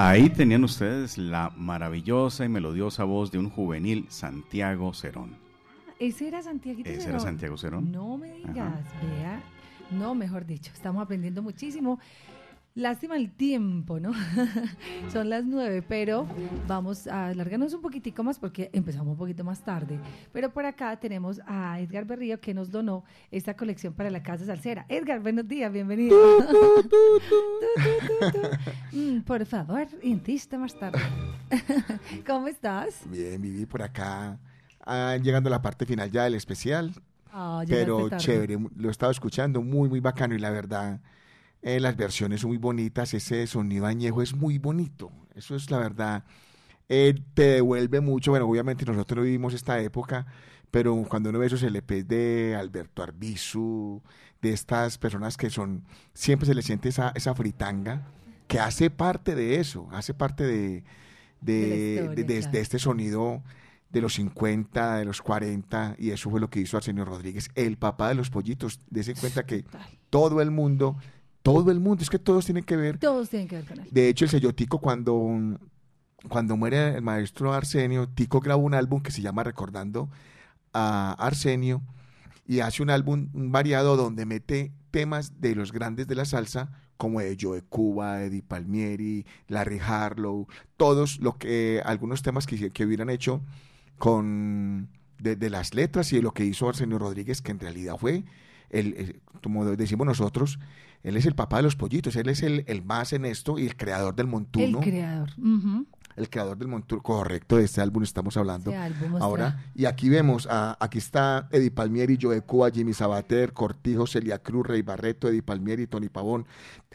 B: Ahí tenían ustedes la maravillosa y melodiosa voz de un juvenil Santiago Cerón.
A: ¿Ese era Santiago
B: Ese era
A: Cerón?
B: Santiago Cerón.
A: No me digas, vea. No, mejor dicho, estamos aprendiendo muchísimo. Lástima el tiempo, ¿no? Son las nueve, pero vamos a alargarnos un poquitico más porque empezamos un poquito más tarde. Pero por acá tenemos a Edgar Berrío que nos donó esta colección para la Casa Salsera. Edgar, buenos días, bienvenido. Mm, por favor, insista más tarde. ¿Cómo estás?
G: Bien, viví por acá, ah, llegando a la parte final ya del especial,
A: Ah,
G: pero chévere, lo he estado escuchando, muy, muy bacano y la verdad, eh, las versiones son muy bonitas, ese sonido añejo es muy bonito, eso es la verdad, eh, te devuelve mucho, bueno, obviamente nosotros no vivimos esta época, pero cuando uno ve esos LPs de Alberto Arbizu, de estas personas que son, siempre se le siente esa, esa fritanga, que hace parte de eso, hace parte de, de,
A: historia,
G: este sonido de los 50, de los 40, y eso fue lo que hizo Arsenio Rodríguez, el papá de los pollitos. Dese cuenta que todo el mundo, todo el mundo, es que todos tienen que ver.
A: Todos tienen que ver con él.
G: De hecho, el sello Tico, cuando, cuando muere el maestro Arsenio, Tico graba un álbum que se llama Recordando a Arsenio, y hace un álbum variado donde mete temas de los grandes de la salsa, como de Joe Cuba, Eddie Palmieri, Larry Harlow, todos lo que, algunos temas que, que hubieran hecho con de, de las letras y de lo que hizo Arsenio Rodríguez, que en realidad fue, el, el- como decimos nosotros, él es el papá de los pollitos, él es el, el más en esto y el creador del
A: El
G: montuno.
A: creador. Ujú.
G: El creador del montuno, correcto, de este álbum estamos hablando
A: Este álbum,
G: ahora. Y aquí vemos, a- aquí está Eddie Palmieri, Joe Cuba, Jimmy Sabater, Cortijo, Celia Cruz, Rey Barreto, Eddie Palmieri, Tony Pavón.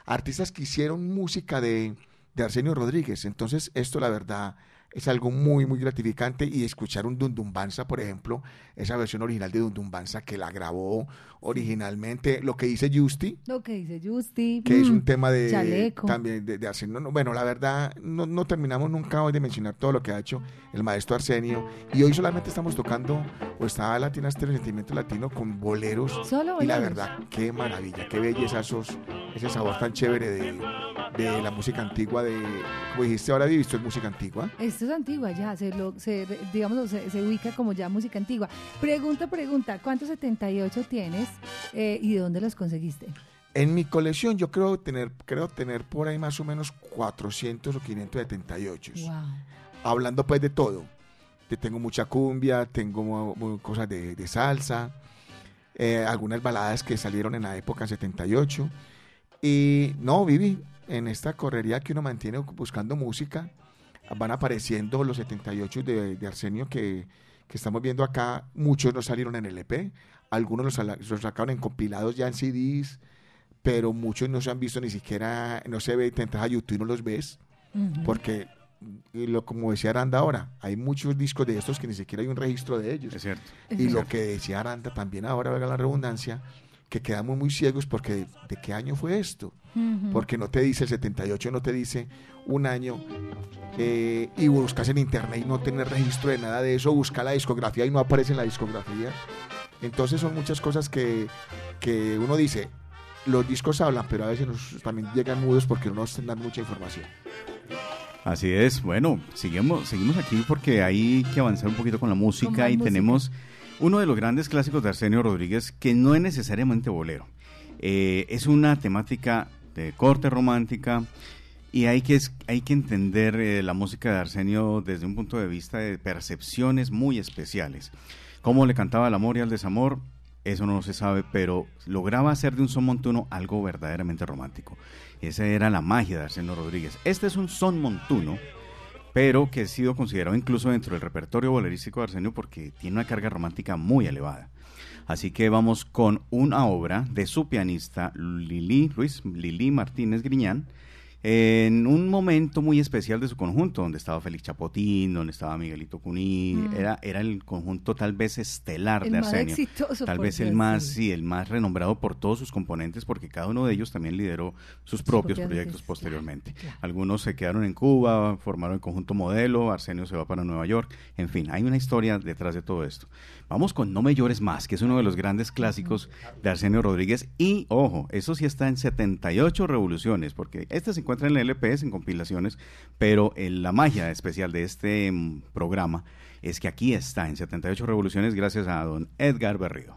G: Artistas que hicieron música de, de Arsenio Rodríguez. Entonces, esto la verdad es algo muy, muy gratificante. Y escuchar un Dundumbanza, por ejemplo, esa versión original de Dundumbanza que la grabó originalmente, lo que dice Justy,
A: Lo que dice Justi.
G: que es
A: mm,
G: un tema de
A: Chaleco.
G: también de, de Arsenio. No, bueno, la verdad, no, no terminamos nunca hoy de mencionar todo lo que ha hecho el maestro Arsenio. Y hoy solamente estamos tocando, o está Latina Estéreo Sentimiento Latino con boleros.
A: Solo
G: y la
A: boleros.
G: verdad, qué maravilla, qué belleza esos, ese sabor tan chévere de, de la música antigua, de, como dijiste ahora, visto es música antigua.
A: Esto es antigua ya, se lo, se, digamos, se, se ubica como ya música antigua. Pregunta, pregunta, ¿cuántos 78 tienes eh, y de dónde los conseguiste?
G: En mi colección yo creo tener, creo tener por ahí más o menos 400 o 578.
A: Wow.
G: hablando pues de todo. Te tengo mucha cumbia, tengo cosas de, de salsa, eh, algunas baladas que salieron en la época 78. Y no, Vivi, en esta correría que uno mantiene buscando música, van apareciendo los 78 de, de Arsenio que, que estamos viendo acá. Muchos no salieron en LP, algunos los, los sacaron en compilados ya en CDs, pero muchos no se han visto ni siquiera, no se ve, te entras a YouTube y no los ves porque lo como decía Aranda ahora, hay muchos discos de estos que ni siquiera hay un registro de ellos.
B: Es cierto.
G: Y lo que decía Aranda también ahora, valga la redundancia, que quedamos muy ciegos porque de, de qué año fue esto. Porque no te dice el 78, no te dice un año eh, y buscas en internet y no tener registro de nada de eso, busca la discografía y no aparece en la discografía. Entonces son muchas cosas que, que uno dice, los discos hablan, pero a veces nos, también llegan mudos porque no nos dan mucha información.
B: Así es, bueno, seguimos, seguimos aquí porque hay que avanzar un poquito con la música
A: más
B: y
A: música.
B: tenemos uno de los grandes clásicos de Arsenio Rodríguez que no es necesariamente bolero. Eh, es una temática de corte romántica y hay que, hay que entender eh, la música de Arsenio desde un punto de vista de percepciones muy especiales. Cómo le cantaba el amor y el desamor, eso no se sabe, pero lograba hacer de un son montuno algo verdaderamente romántico. Esa era la magia de Arsenio Rodríguez. Este es un son montuno, pero que ha sido considerado incluso dentro del repertorio bolerístico de Arsenio porque tiene una carga romántica muy elevada. Así que vamos con una obra de su pianista Lili, Luis Lili Martínez Griñán, en un momento muy especial de su conjunto, donde estaba Félix Chapotín, donde estaba Miguelito Cuní,
A: Mm.
B: era, era el conjunto tal vez estelar
A: El
B: de
A: más
B: Arsenio.
A: exitoso,
B: Tal vez el más, sí, el más renombrado por todos sus componentes, porque cada uno de ellos también lideró sus propios proyectos posteriormente.
A: claro.
B: Algunos se quedaron en Cuba, formaron el conjunto modelo, Arsenio se va para Nueva York, en fin, hay una historia detrás de todo esto. Vamos con No me llores más, que es uno de los grandes clásicos de Arsenio Rodríguez y, ojo, eso sí está en 78 revoluciones, porque este se encuentra encuentra en LPs, en compilaciones, pero eh, la magia especial de este mm, programa es que aquí está en 78 revoluciones gracias a don Edgar
C: Berrido.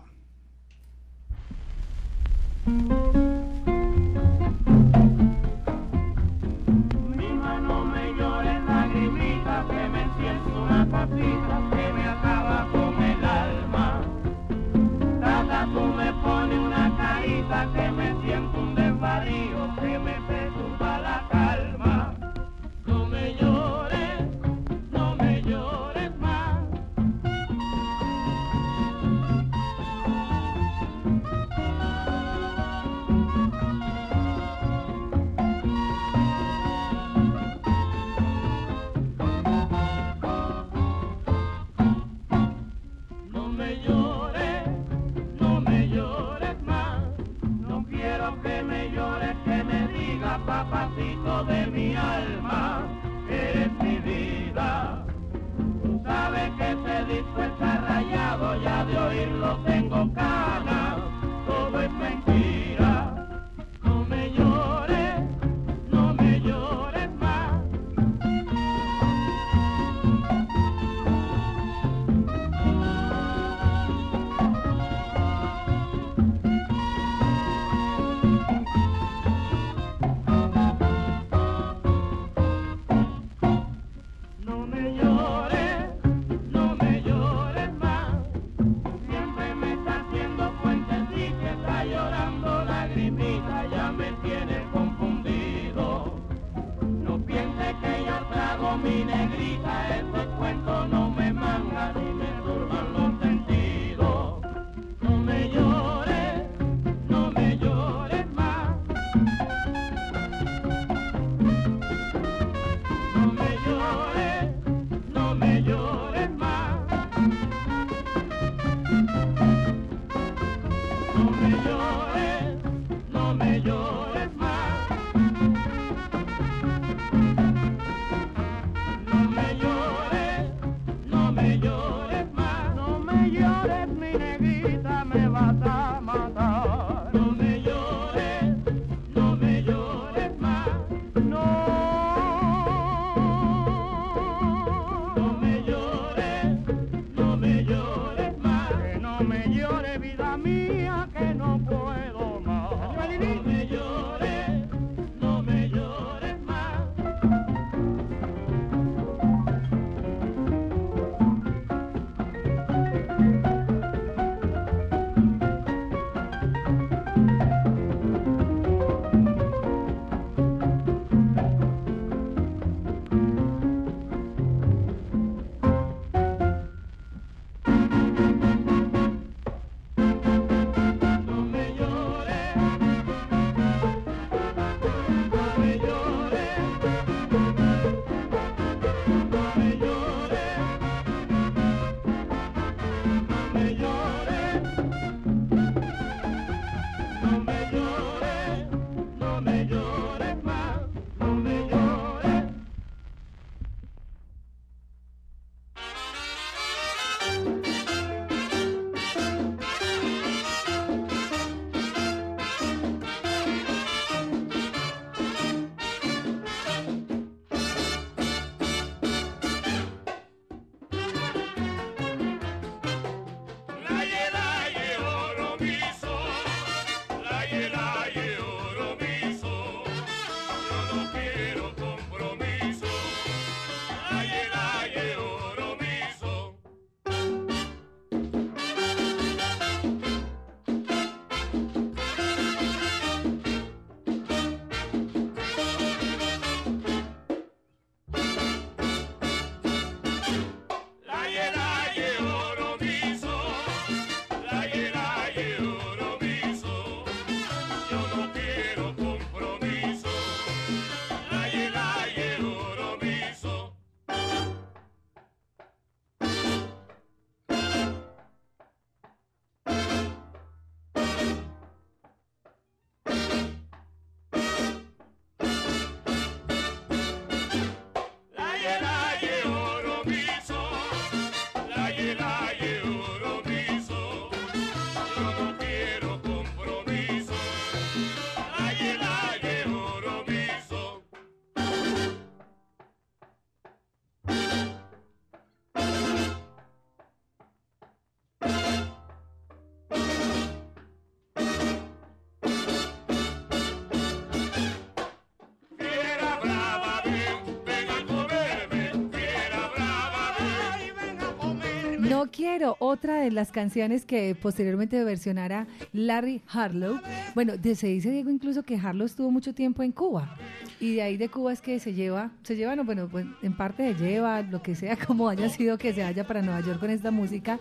C: No quiero
A: otra de las canciones que posteriormente versionara Larry Harlow. Bueno, se dice Diego incluso que Harlow estuvo mucho tiempo en Cuba y de ahí de Cuba es que se lleva, se lleva, no, bueno, pues en parte se lleva, lo que sea, como haya sido que se vaya para Nueva York con esta música,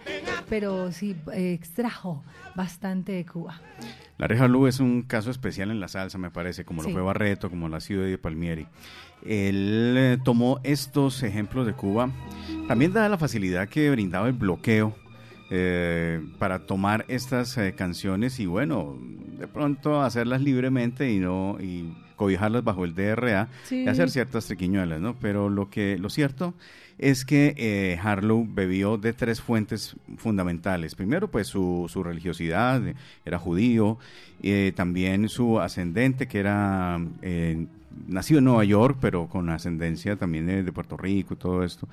A: pero sí eh, extrajo bastante de Cuba.
B: Larry Harlow es un caso especial en la salsa, me parece, como
A: Sí.
B: lo fue Barreto, como lo ha sido Eddie Palmieri. Él eh, tomó estos ejemplos de Cuba, también dada la facilidad que brindaba el bloqueo eh, para tomar estas eh, canciones y bueno, de pronto hacerlas libremente y no y cobijarlas bajo el DRA
A: Sí.
B: y hacer ciertas triquiñuelas, ¿no? Pero lo que lo cierto es que eh, Harlow bebió de tres fuentes fundamentales. Primero, pues su, su religiosidad, era judío, eh, también su ascendente, que era eh, nacido en Nueva York, pero con ascendencia también de, de Puerto Rico y todo esto,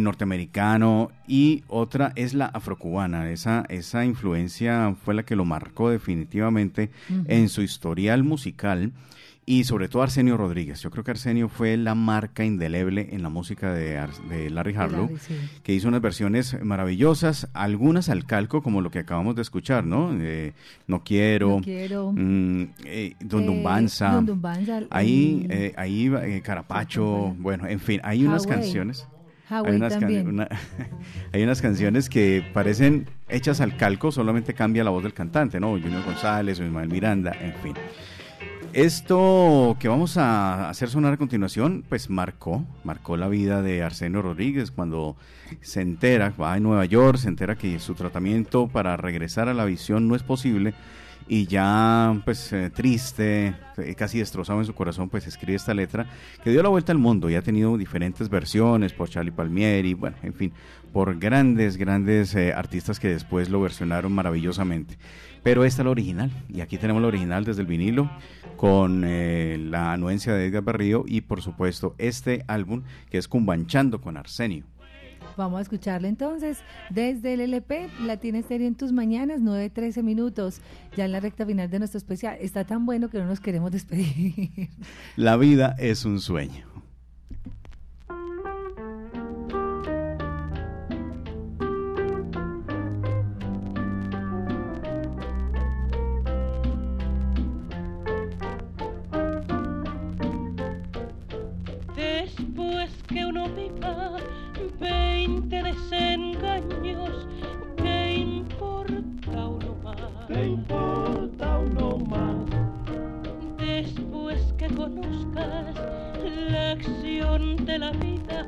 B: norteamericano, y otra es la afrocubana. Esa, esa influencia fue la que lo marcó definitivamente en su historial musical y sobre todo Arsenio Rodríguez. Yo creo que Arsenio fue la marca indeleble en la música de, Ar- de Larry Harlow,
A: Larry, sí.
B: que hizo unas versiones maravillosas, algunas al calco, como lo que acabamos de escuchar, ¿no? Eh, no quiero,
A: No quiero.
B: mm, eh, Dundumbanza,
A: Eh, Dundumbanza,
B: ahí,
A: mm,
B: eh, ahí va, eh, Carapacho, bueno, en fin, hay unas
A: Hawaii.
B: canciones.
A: Hawaii
B: Hay unas, can-
A: también.
B: una- hay unas canciones que parecen hechas al calco, solamente cambia la voz del cantante, ¿no? Junior González o Ismael Miranda, en fin. Esto que vamos a hacer sonar a continuación, pues marcó, marcó la vida de Arsenio Rodríguez cuando se entera, va a Nueva York, se entera que su tratamiento para regresar a la visión no es posible y ya pues eh, triste, eh, casi destrozado en su corazón, pues escribe esta letra que dio la vuelta al mundo y ha tenido diferentes versiones por Charlie Palmieri, bueno, en fin, por grandes, grandes eh, artistas que después lo versionaron maravillosamente. Pero esta es la original y aquí tenemos la original desde el vinilo con eh, la anuencia de Edgar Berrío y por supuesto este álbum que es Cumbanchando con Arsenio.
A: Vamos a escucharle entonces desde el LP Latina Estéreo en tus mañanas, 9.13 minutos, ya en la recta final de nuestro especial. Está tan bueno que no nos queremos despedir.
B: La vida es un sueño.
H: Después que uno viva veinte desengaños, ¿qué importa uno más? ¿Qué importa uno más? Después que conozcas la acción de la vida,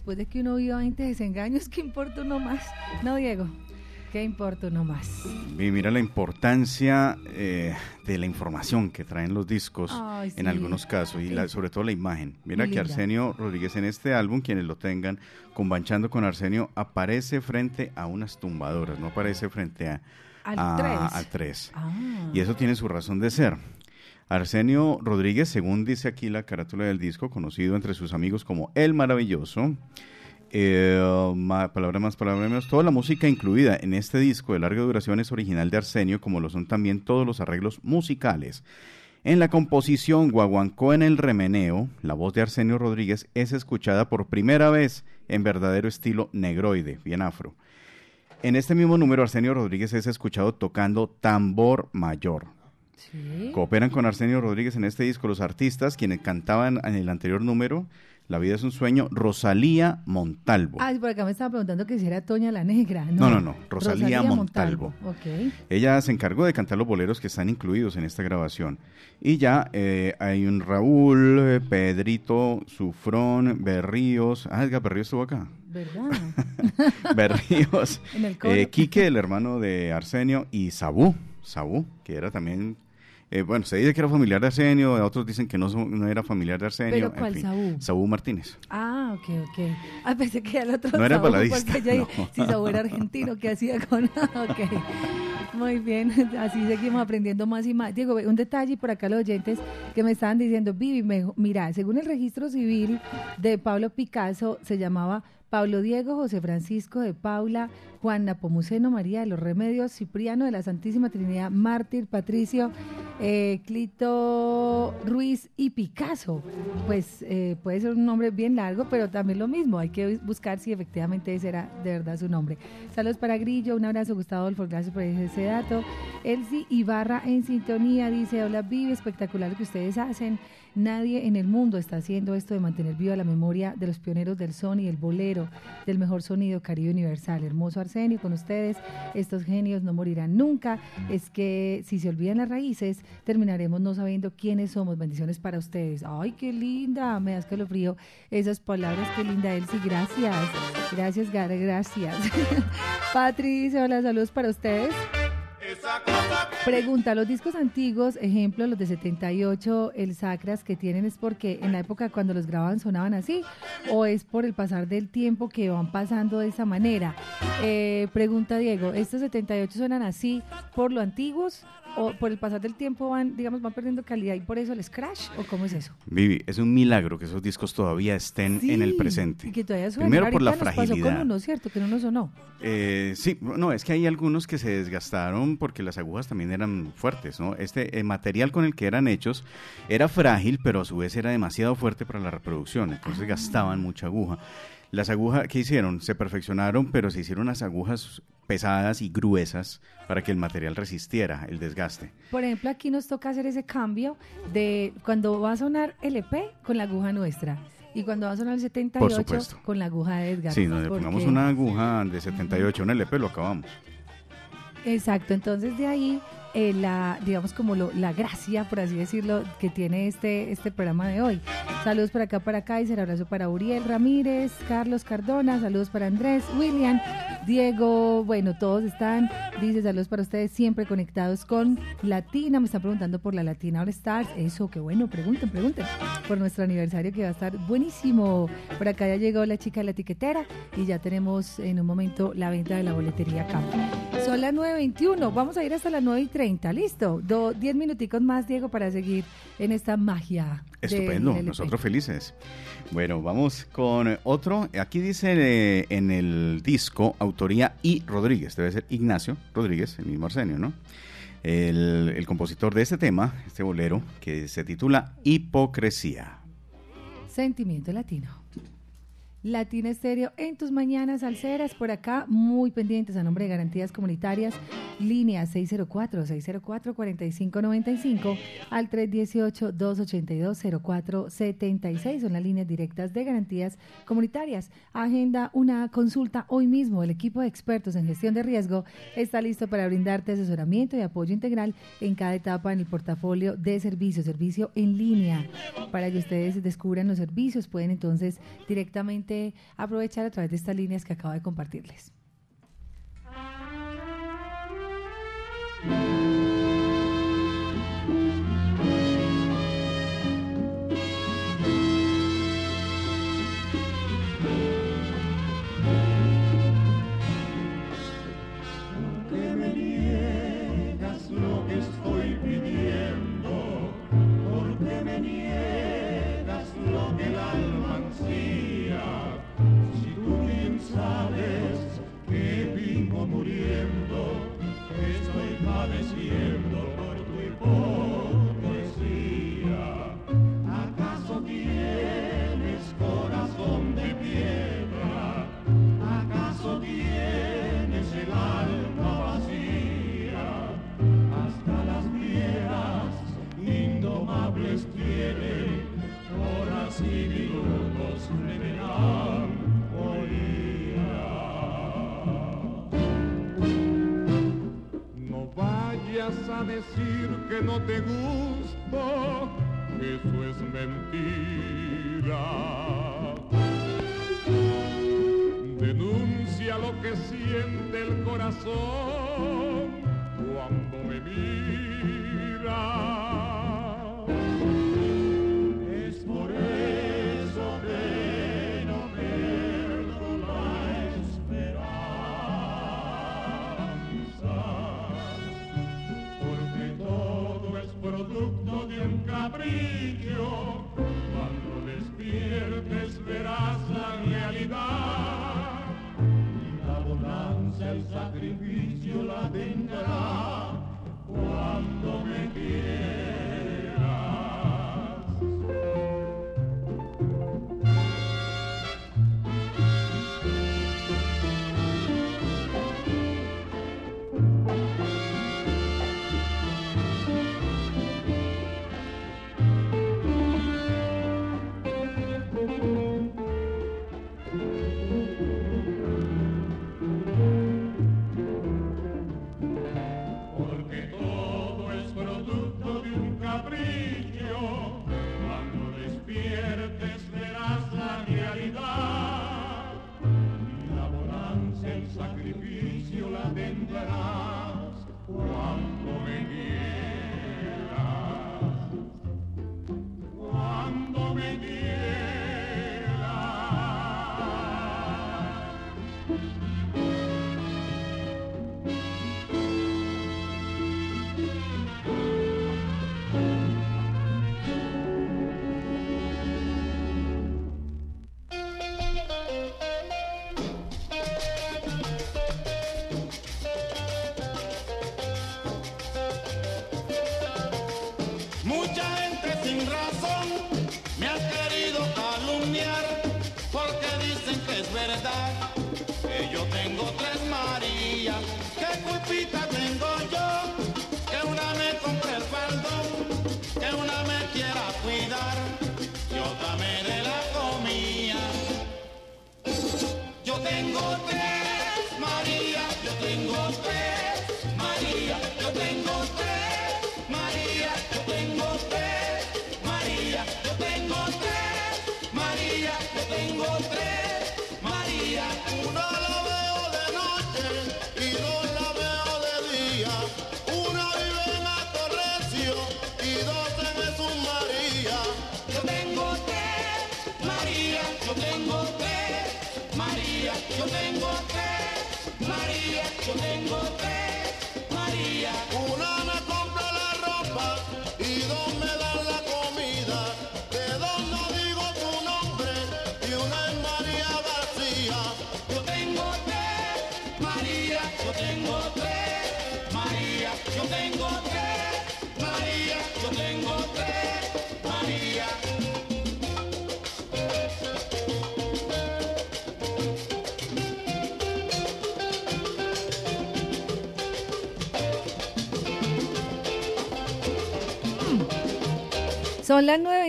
A: después de que uno viva 20 desengaños, ¿qué importa uno más? No, Diego, ¿qué importa uno más?
B: Y mira la importancia eh, de la información que traen los discos
A: Ay,
B: en algunos casos y la- sobre todo la imagen. Mira
A: Muy
B: que
A: linda.
B: Arsenio Rodríguez en este álbum, quienes lo tengan, Conbanchando con Arsenio, aparece frente a unas tumbadoras, no aparece frente a,
A: Al
B: a-
A: tres.
B: al tres.
A: Ah.
B: Y eso tiene su razón de ser. Arsenio Rodríguez, según dice aquí la carátula del disco, conocido entre sus amigos como El Maravilloso, eh, palabra más, palabra menos, toda la música incluida en este disco de larga duración es original de Arsenio, como lo son también todos los arreglos musicales. En la composición Guaguancó en el Remeneo, la voz de Arsenio Rodríguez es escuchada por primera vez en verdadero estilo negroide, bien afro. En este mismo número, Arsenio Rodríguez es escuchado tocando tambor mayor.
A: Sí.
B: Cooperan con Arsenio Rodríguez en este disco los artistas quienes cantaban en el anterior número La vida es un sueño, Rosalía Montalvo.
A: Ah, por acá me estaba preguntando que si era Toña la Negra.
B: No, no, no, Rosalía Montalvo.
A: Ok.
B: Ella se encargó de cantar los boleros que están incluidos en esta grabación. Y ya eh, hay un Raúl, eh, Pedrito, Sufrón, Berríos. Ah, Edgar Berríos estuvo acá.
A: ¿Verdad?
B: Berríos,
A: En el
B: eh, Quique, el hermano de Arsenio, y Sabú, Sabú, que era también, eh, bueno, se dice que era familiar de Arsenio, otros dicen que no, no era familiar de Arsenio.
A: ¿Pero
B: en
A: cuál
B: fin.
A: Sabú?
B: Sabú Martínez.
A: Ah, ok, ok. Ah, pensé que era el otro
B: No era
A: Saúl,
B: baladista,
A: porque yo dije,
B: no.
A: si Saúl era argentino, ¿qué hacía con...? ok. Muy bien, así seguimos aprendiendo más y más. Diego, un detalle por acá los oyentes que me estaban diciendo, Vivi, me- mira, según el registro civil de Pablo Picasso, se llamaba Pablo Diego José Francisco de Paula, Juan Napomuceno María de los Remedios, Cipriano de la Santísima Trinidad, Mártir, Patricio, eh, Clito Ruiz y Picasso. Pues eh, puede ser un nombre bien largo, pero también lo mismo, hay que buscar si efectivamente ese era de verdad su nombre. Saludos para Grillo, un abrazo Gustavo Adolfo, gracias por ese dato. Elsie Ibarra en sintonía dice, hola Vivi, espectacular lo que ustedes hacen. Nadie en el mundo está haciendo esto de mantener viva la memoria de los pioneros del son y el bolero, del mejor sonido Caribe Universal. Hermoso Arsenio, con ustedes, estos genios no morirán nunca. Es que si se olvidan las raíces, terminaremos no sabiendo quiénes somos. Bendiciones para ustedes. Ay, qué linda, me das calofrío esas palabras, qué linda Elsie, gracias. Gracias, Gara, gracias. Patri hola, saludos para ustedes. Pregunta, los discos antiguos, ejemplo, los de 78, el Sacras que tienen es porque en la época cuando los grababan sonaban así o es por el pasar del tiempo que van pasando de esa manera. Eh, pregunta Diego, ¿estos 78 suenan así por lo antiguos o por el pasar del tiempo van, digamos, van perdiendo calidad y por eso el scratch o cómo es eso?
B: Vivi, es un milagro que esos discos todavía estén en el presente.
A: Y que todavía suenan.
B: Primero por la
A: nos pasó
B: fragilidad.
A: con uno, ¿cierto? Que no nos sonó.
B: Eh, sí, no, es que hay algunos que se desgastaron porque las agujas también eran fuertes, ¿no? Este eh, material con el que eran hechos era frágil, pero a su vez era demasiado fuerte para la reproducción, entonces gastaban mucha aguja. Las agujas, ¿qué hicieron? Se perfeccionaron, pero se hicieron unas agujas pesadas y gruesas para que el material resistiera el desgaste.
A: Por ejemplo, aquí nos toca hacer ese cambio de cuando va a sonar LP con la aguja nuestra y cuando va a sonar el 78
B: supuesto.
A: con la aguja de Edgar.
B: Si nos pongamos una aguja de 78 a un LP, lo acabamos.
A: Exacto, entonces de ahí eh, la, digamos como lo, la gracia, por así decirlo, que tiene este, este programa de hoy. Saludos para acá, para Kaiser, abrazo para Uriel Ramírez, Carlos Cardona, saludos para Andrés, William, Diego, bueno, todos están, dice saludos para ustedes, siempre conectados con Latina, me están preguntando por la Latina All Stars, eso, qué bueno, pregunten, pregunten, por nuestro aniversario que va a estar buenísimo. Por acá ya llegó la chica de la etiquetera y ya tenemos en un momento la venta de la boletería acá. Son las 9.21, vamos a ir hasta las 9.30, listo. Do, diez minuticos más, Diego, para seguir en esta magia.
B: Estupendo, nosotros felices. Bueno, vamos con otro. Aquí dice eh, en el disco autoría I. Rodríguez, debe ser Ignacio Rodríguez, el mismo Arsenio, ¿no? El, el compositor de este tema, este bolero, que se titula Hipocresía.
A: Sentimiento latino. Latina Estéreo en tus mañanas alceras por acá, muy pendientes a nombre de Garantías Comunitarias, línea 604-604-4595 al 318-282-0476, son las líneas directas de Garantías Comunitarias. Agenda una consulta hoy mismo, el equipo de expertos en gestión de riesgo está listo para brindarte asesoramiento y apoyo integral en cada etapa en el portafolio de servicios, servicio en línea, para que ustedes descubran los servicios, pueden entonces directamente
I: aprovechar a través de estas líneas que acabo de compartirles.
J: no te gusta.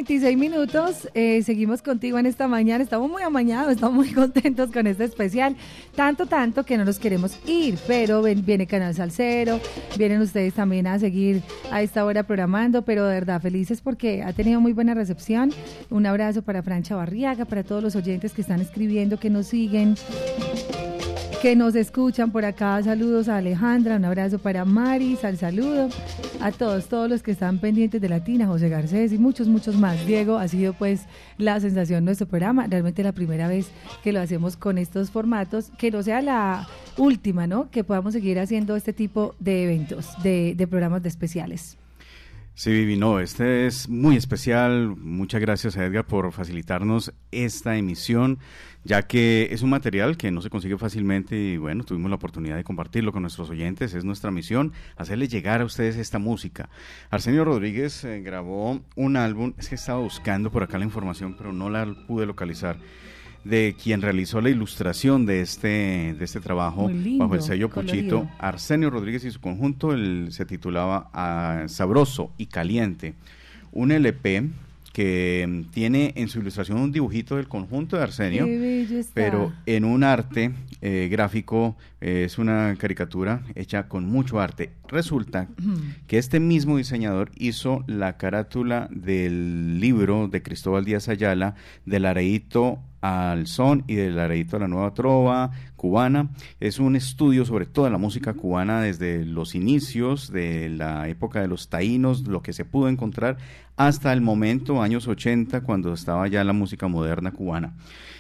A: Son las 9.26 minutos. eh, seguimos contigo en esta mañana. Estamos muy amañados, estamos muy contentos con este especial. Tanto, tanto que no nos queremos ir. Pero viene Canal Salcero. Vienen ustedes también a seguir a esta hora programando. Pero de verdad, felices porque ha tenido muy buena recepción. Un abrazo para Francha Barriaga, para todos los oyentes que están escribiendo, que nos siguen que nos escuchan por acá. Saludos a Alejandra, un abrazo para Maris, al saludo a todos, todos los que están pendientes de Latina, José Garcés y muchos, muchos más. Diego, ha sido pues la sensación de nuestro programa, realmente la primera vez que lo hacemos con estos formatos, que no sea la última, ¿no? Que podamos seguir haciendo este tipo de eventos, de, de programas de especiales.
B: Sí, Vivi, no, este es muy especial. Muchas gracias a Edgar por facilitarnos esta emisión, ya que es un material que no se consigue fácilmente y bueno, tuvimos la oportunidad de compartirlo con nuestros oyentes. Es nuestra misión hacerles llegar a ustedes esta música. Arsenio Rodríguez eh, grabó un álbum, es que estaba buscando por acá la información, pero no la pude localizar de quien realizó la ilustración de este, de este trabajo
A: lindo,
B: bajo el sello Puchito. Arsenio Rodríguez y su conjunto, el, se titulaba ah, Sabroso y Caliente, un LP que mm, tiene en su ilustración un dibujito del conjunto de Arsenio, pero en un arte eh, gráfico eh, es una caricatura hecha con mucho arte. Resulta que este mismo diseñador hizo la carátula del libro de Cristóbal Díaz Ayala, del Areíto al Son y del Areíto a la Nueva Trova cubana. Es un estudio sobre toda la música cubana desde los inicios de la época de los taínos, lo que se pudo encontrar, hasta el momento, años 80, cuando estaba ya la música moderna cubana.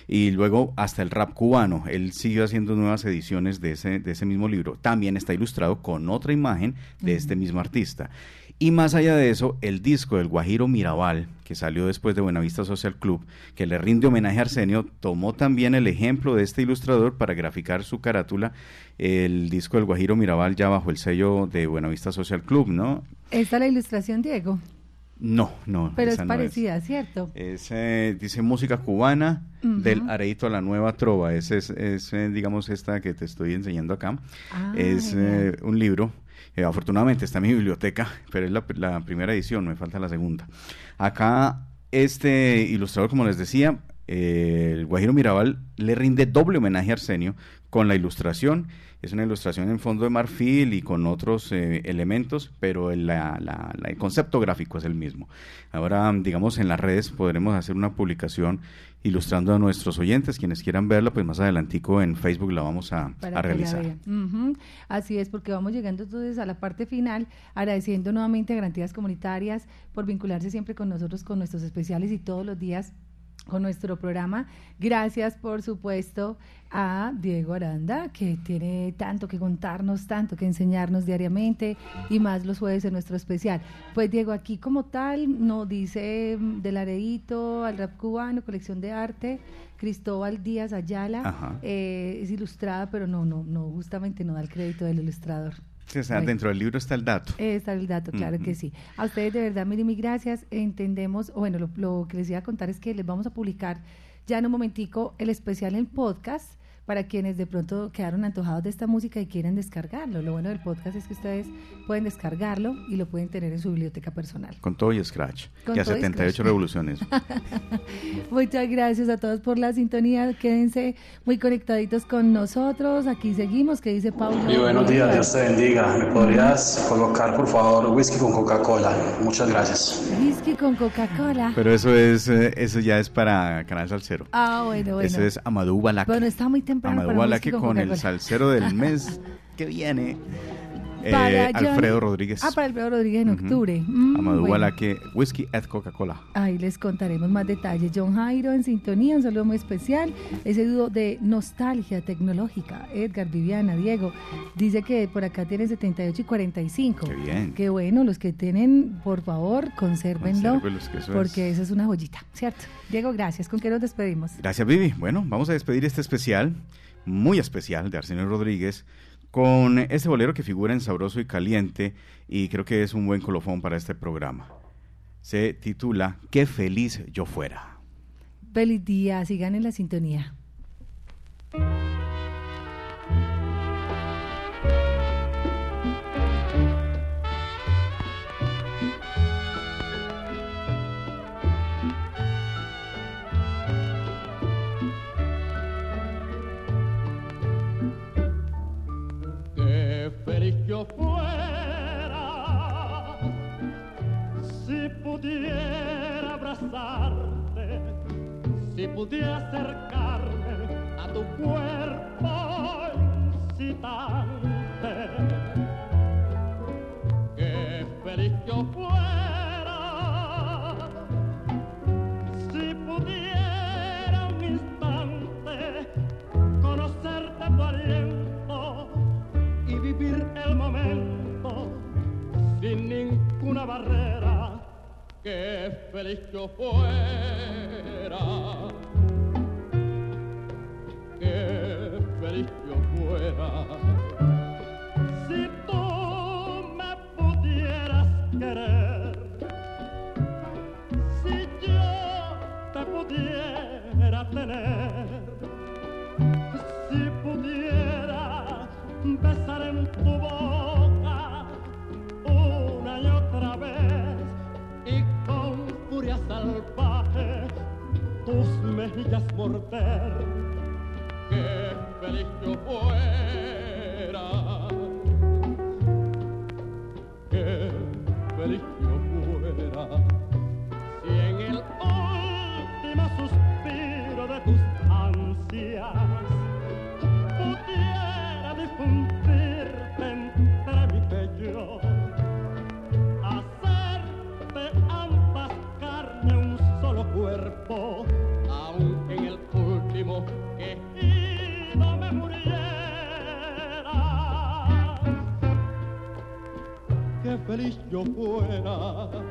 B: Y luego hasta el rap cubano. Él siguió haciendo nuevas ediciones de ese, de ese mismo libro. También está ilustrado con otra imagen de este mismo artista. Y más allá de eso, el disco del Guajiro Mirabal, que salió después de Buenavista Social Club, que le rinde homenaje a Arsenio, tomó también el ejemplo de este ilustrador para graficar su carátula, el disco del Guajiro Mirabal ya bajo el sello de Buenavista Social Club, ¿no?
A: Esta es la ilustración, Diego,
B: No, no.
A: pero es
B: no
A: parecida, ¿cierto?
B: Es, eh, dice música cubana del Areito a la Nueva Trova. Ese es, es, eh, digamos, esta que te estoy enseñando acá.
A: Ah,
B: es eh, un libro. Eh, afortunadamente está en mi biblioteca, pero es la, primera edición, me falta la segunda. Acá, este ilustrador, como les decía, eh, el Guajiro Mirabal le rinde doble homenaje a Arsenio con la ilustración. Es una ilustración en fondo de marfil y con otros eh, elementos, pero el, el concepto gráfico es el mismo. Ahora, digamos, en las redes podremos hacer una publicación ilustrando a nuestros oyentes. Quienes quieran verla, pues más adelantico en Facebook la vamos a, realizar.
A: Así es, porque vamos llegando entonces a la parte final, agradeciendo nuevamente a Garantías Comunitarias por vincularse siempre con nosotros, con nuestros especiales y todos los días con nuestro programa. Gracias, por supuesto, a Diego Aranda, que tiene tanto que contarnos, tanto que enseñarnos diariamente y más los jueves en nuestro especial. Pues Diego, aquí como tal, no dice mm, del areíto al rap cubano, colección de arte, Cristóbal Díaz Ayala, eh, es ilustrada, pero no, no, no, justamente no da el crédito del ilustrador.
B: Sí, o sea,
A: Bueno.
B: dentro del libro está el dato.
A: Eh, Está el dato, claro que sí. A ustedes de verdad, mil y mil gracias. Entendemos, o bueno, lo, lo que les iba a contar es que les vamos a publicar ya en un momentico el especial en podcast para quienes de pronto quedaron antojados de esta música y quieren descargarlo. Lo bueno del podcast es que ustedes pueden descargarlo y lo pueden tener en su biblioteca personal.
B: Con todo y Scratch.
A: Con
B: y a
A: todo y
B: 78
A: Scratch.
B: revoluciones.
A: Muchas gracias a todos por la sintonía. Quédense muy conectaditos con nosotros. Aquí seguimos, que dice Pablo.
K: Y buenos días, Dios te bendiga. ¿Me podrías colocar, por favor, whisky con Coca-Cola? Muchas gracias.
A: Whisky con Coca-Cola.
B: Pero eso es eh, eso ya es para Canal Salcero.
A: Ah, bueno, bueno.
B: Eso es Amadou Balaque.
A: Bueno, está muy temprano
B: Amadou
A: para whisky
B: con el salsero del mes que viene. Eh, Alfredo Rodríguez.
A: Ah, para Alfredo Rodríguez en octubre. Mm,
B: Amadou
A: bueno.
B: Balaque, whisky at Coca-Cola.
A: Ahí les contaremos más detalles. John Jairo en sintonía, un saludo muy especial. Ese dúo de nostalgia tecnológica. Edgar, Viviana, Diego. Dice que por acá tiene 78 y 45.
B: Qué bien.
A: Qué bueno, los que tienen, por favor, consérvenlo.
B: Eso
A: porque
B: es-
A: eso es una joyita, ¿cierto? Diego, gracias. ¿Con qué nos despedimos?
B: Gracias, Vivi. Bueno, vamos a despedir este especial, muy especial, de Arsenio Rodríguez, con este bolero que figura en Sabroso y Caliente y creo que es un buen colofón para este programa. Se titula Qué feliz yo fuera.
A: Feliz día, sigan en la sintonía.
E: fuera, si pudiera abrazarte, si pudiera acercarme a tu cuerpo incitante, qué feliz yo fuera. Sin ninguna barrera, que feliz yo fuera. Que feliz yo fuera. Si tú me pudieras querer, mejillas morder, que feliz yo fuera, feliz yo fuera.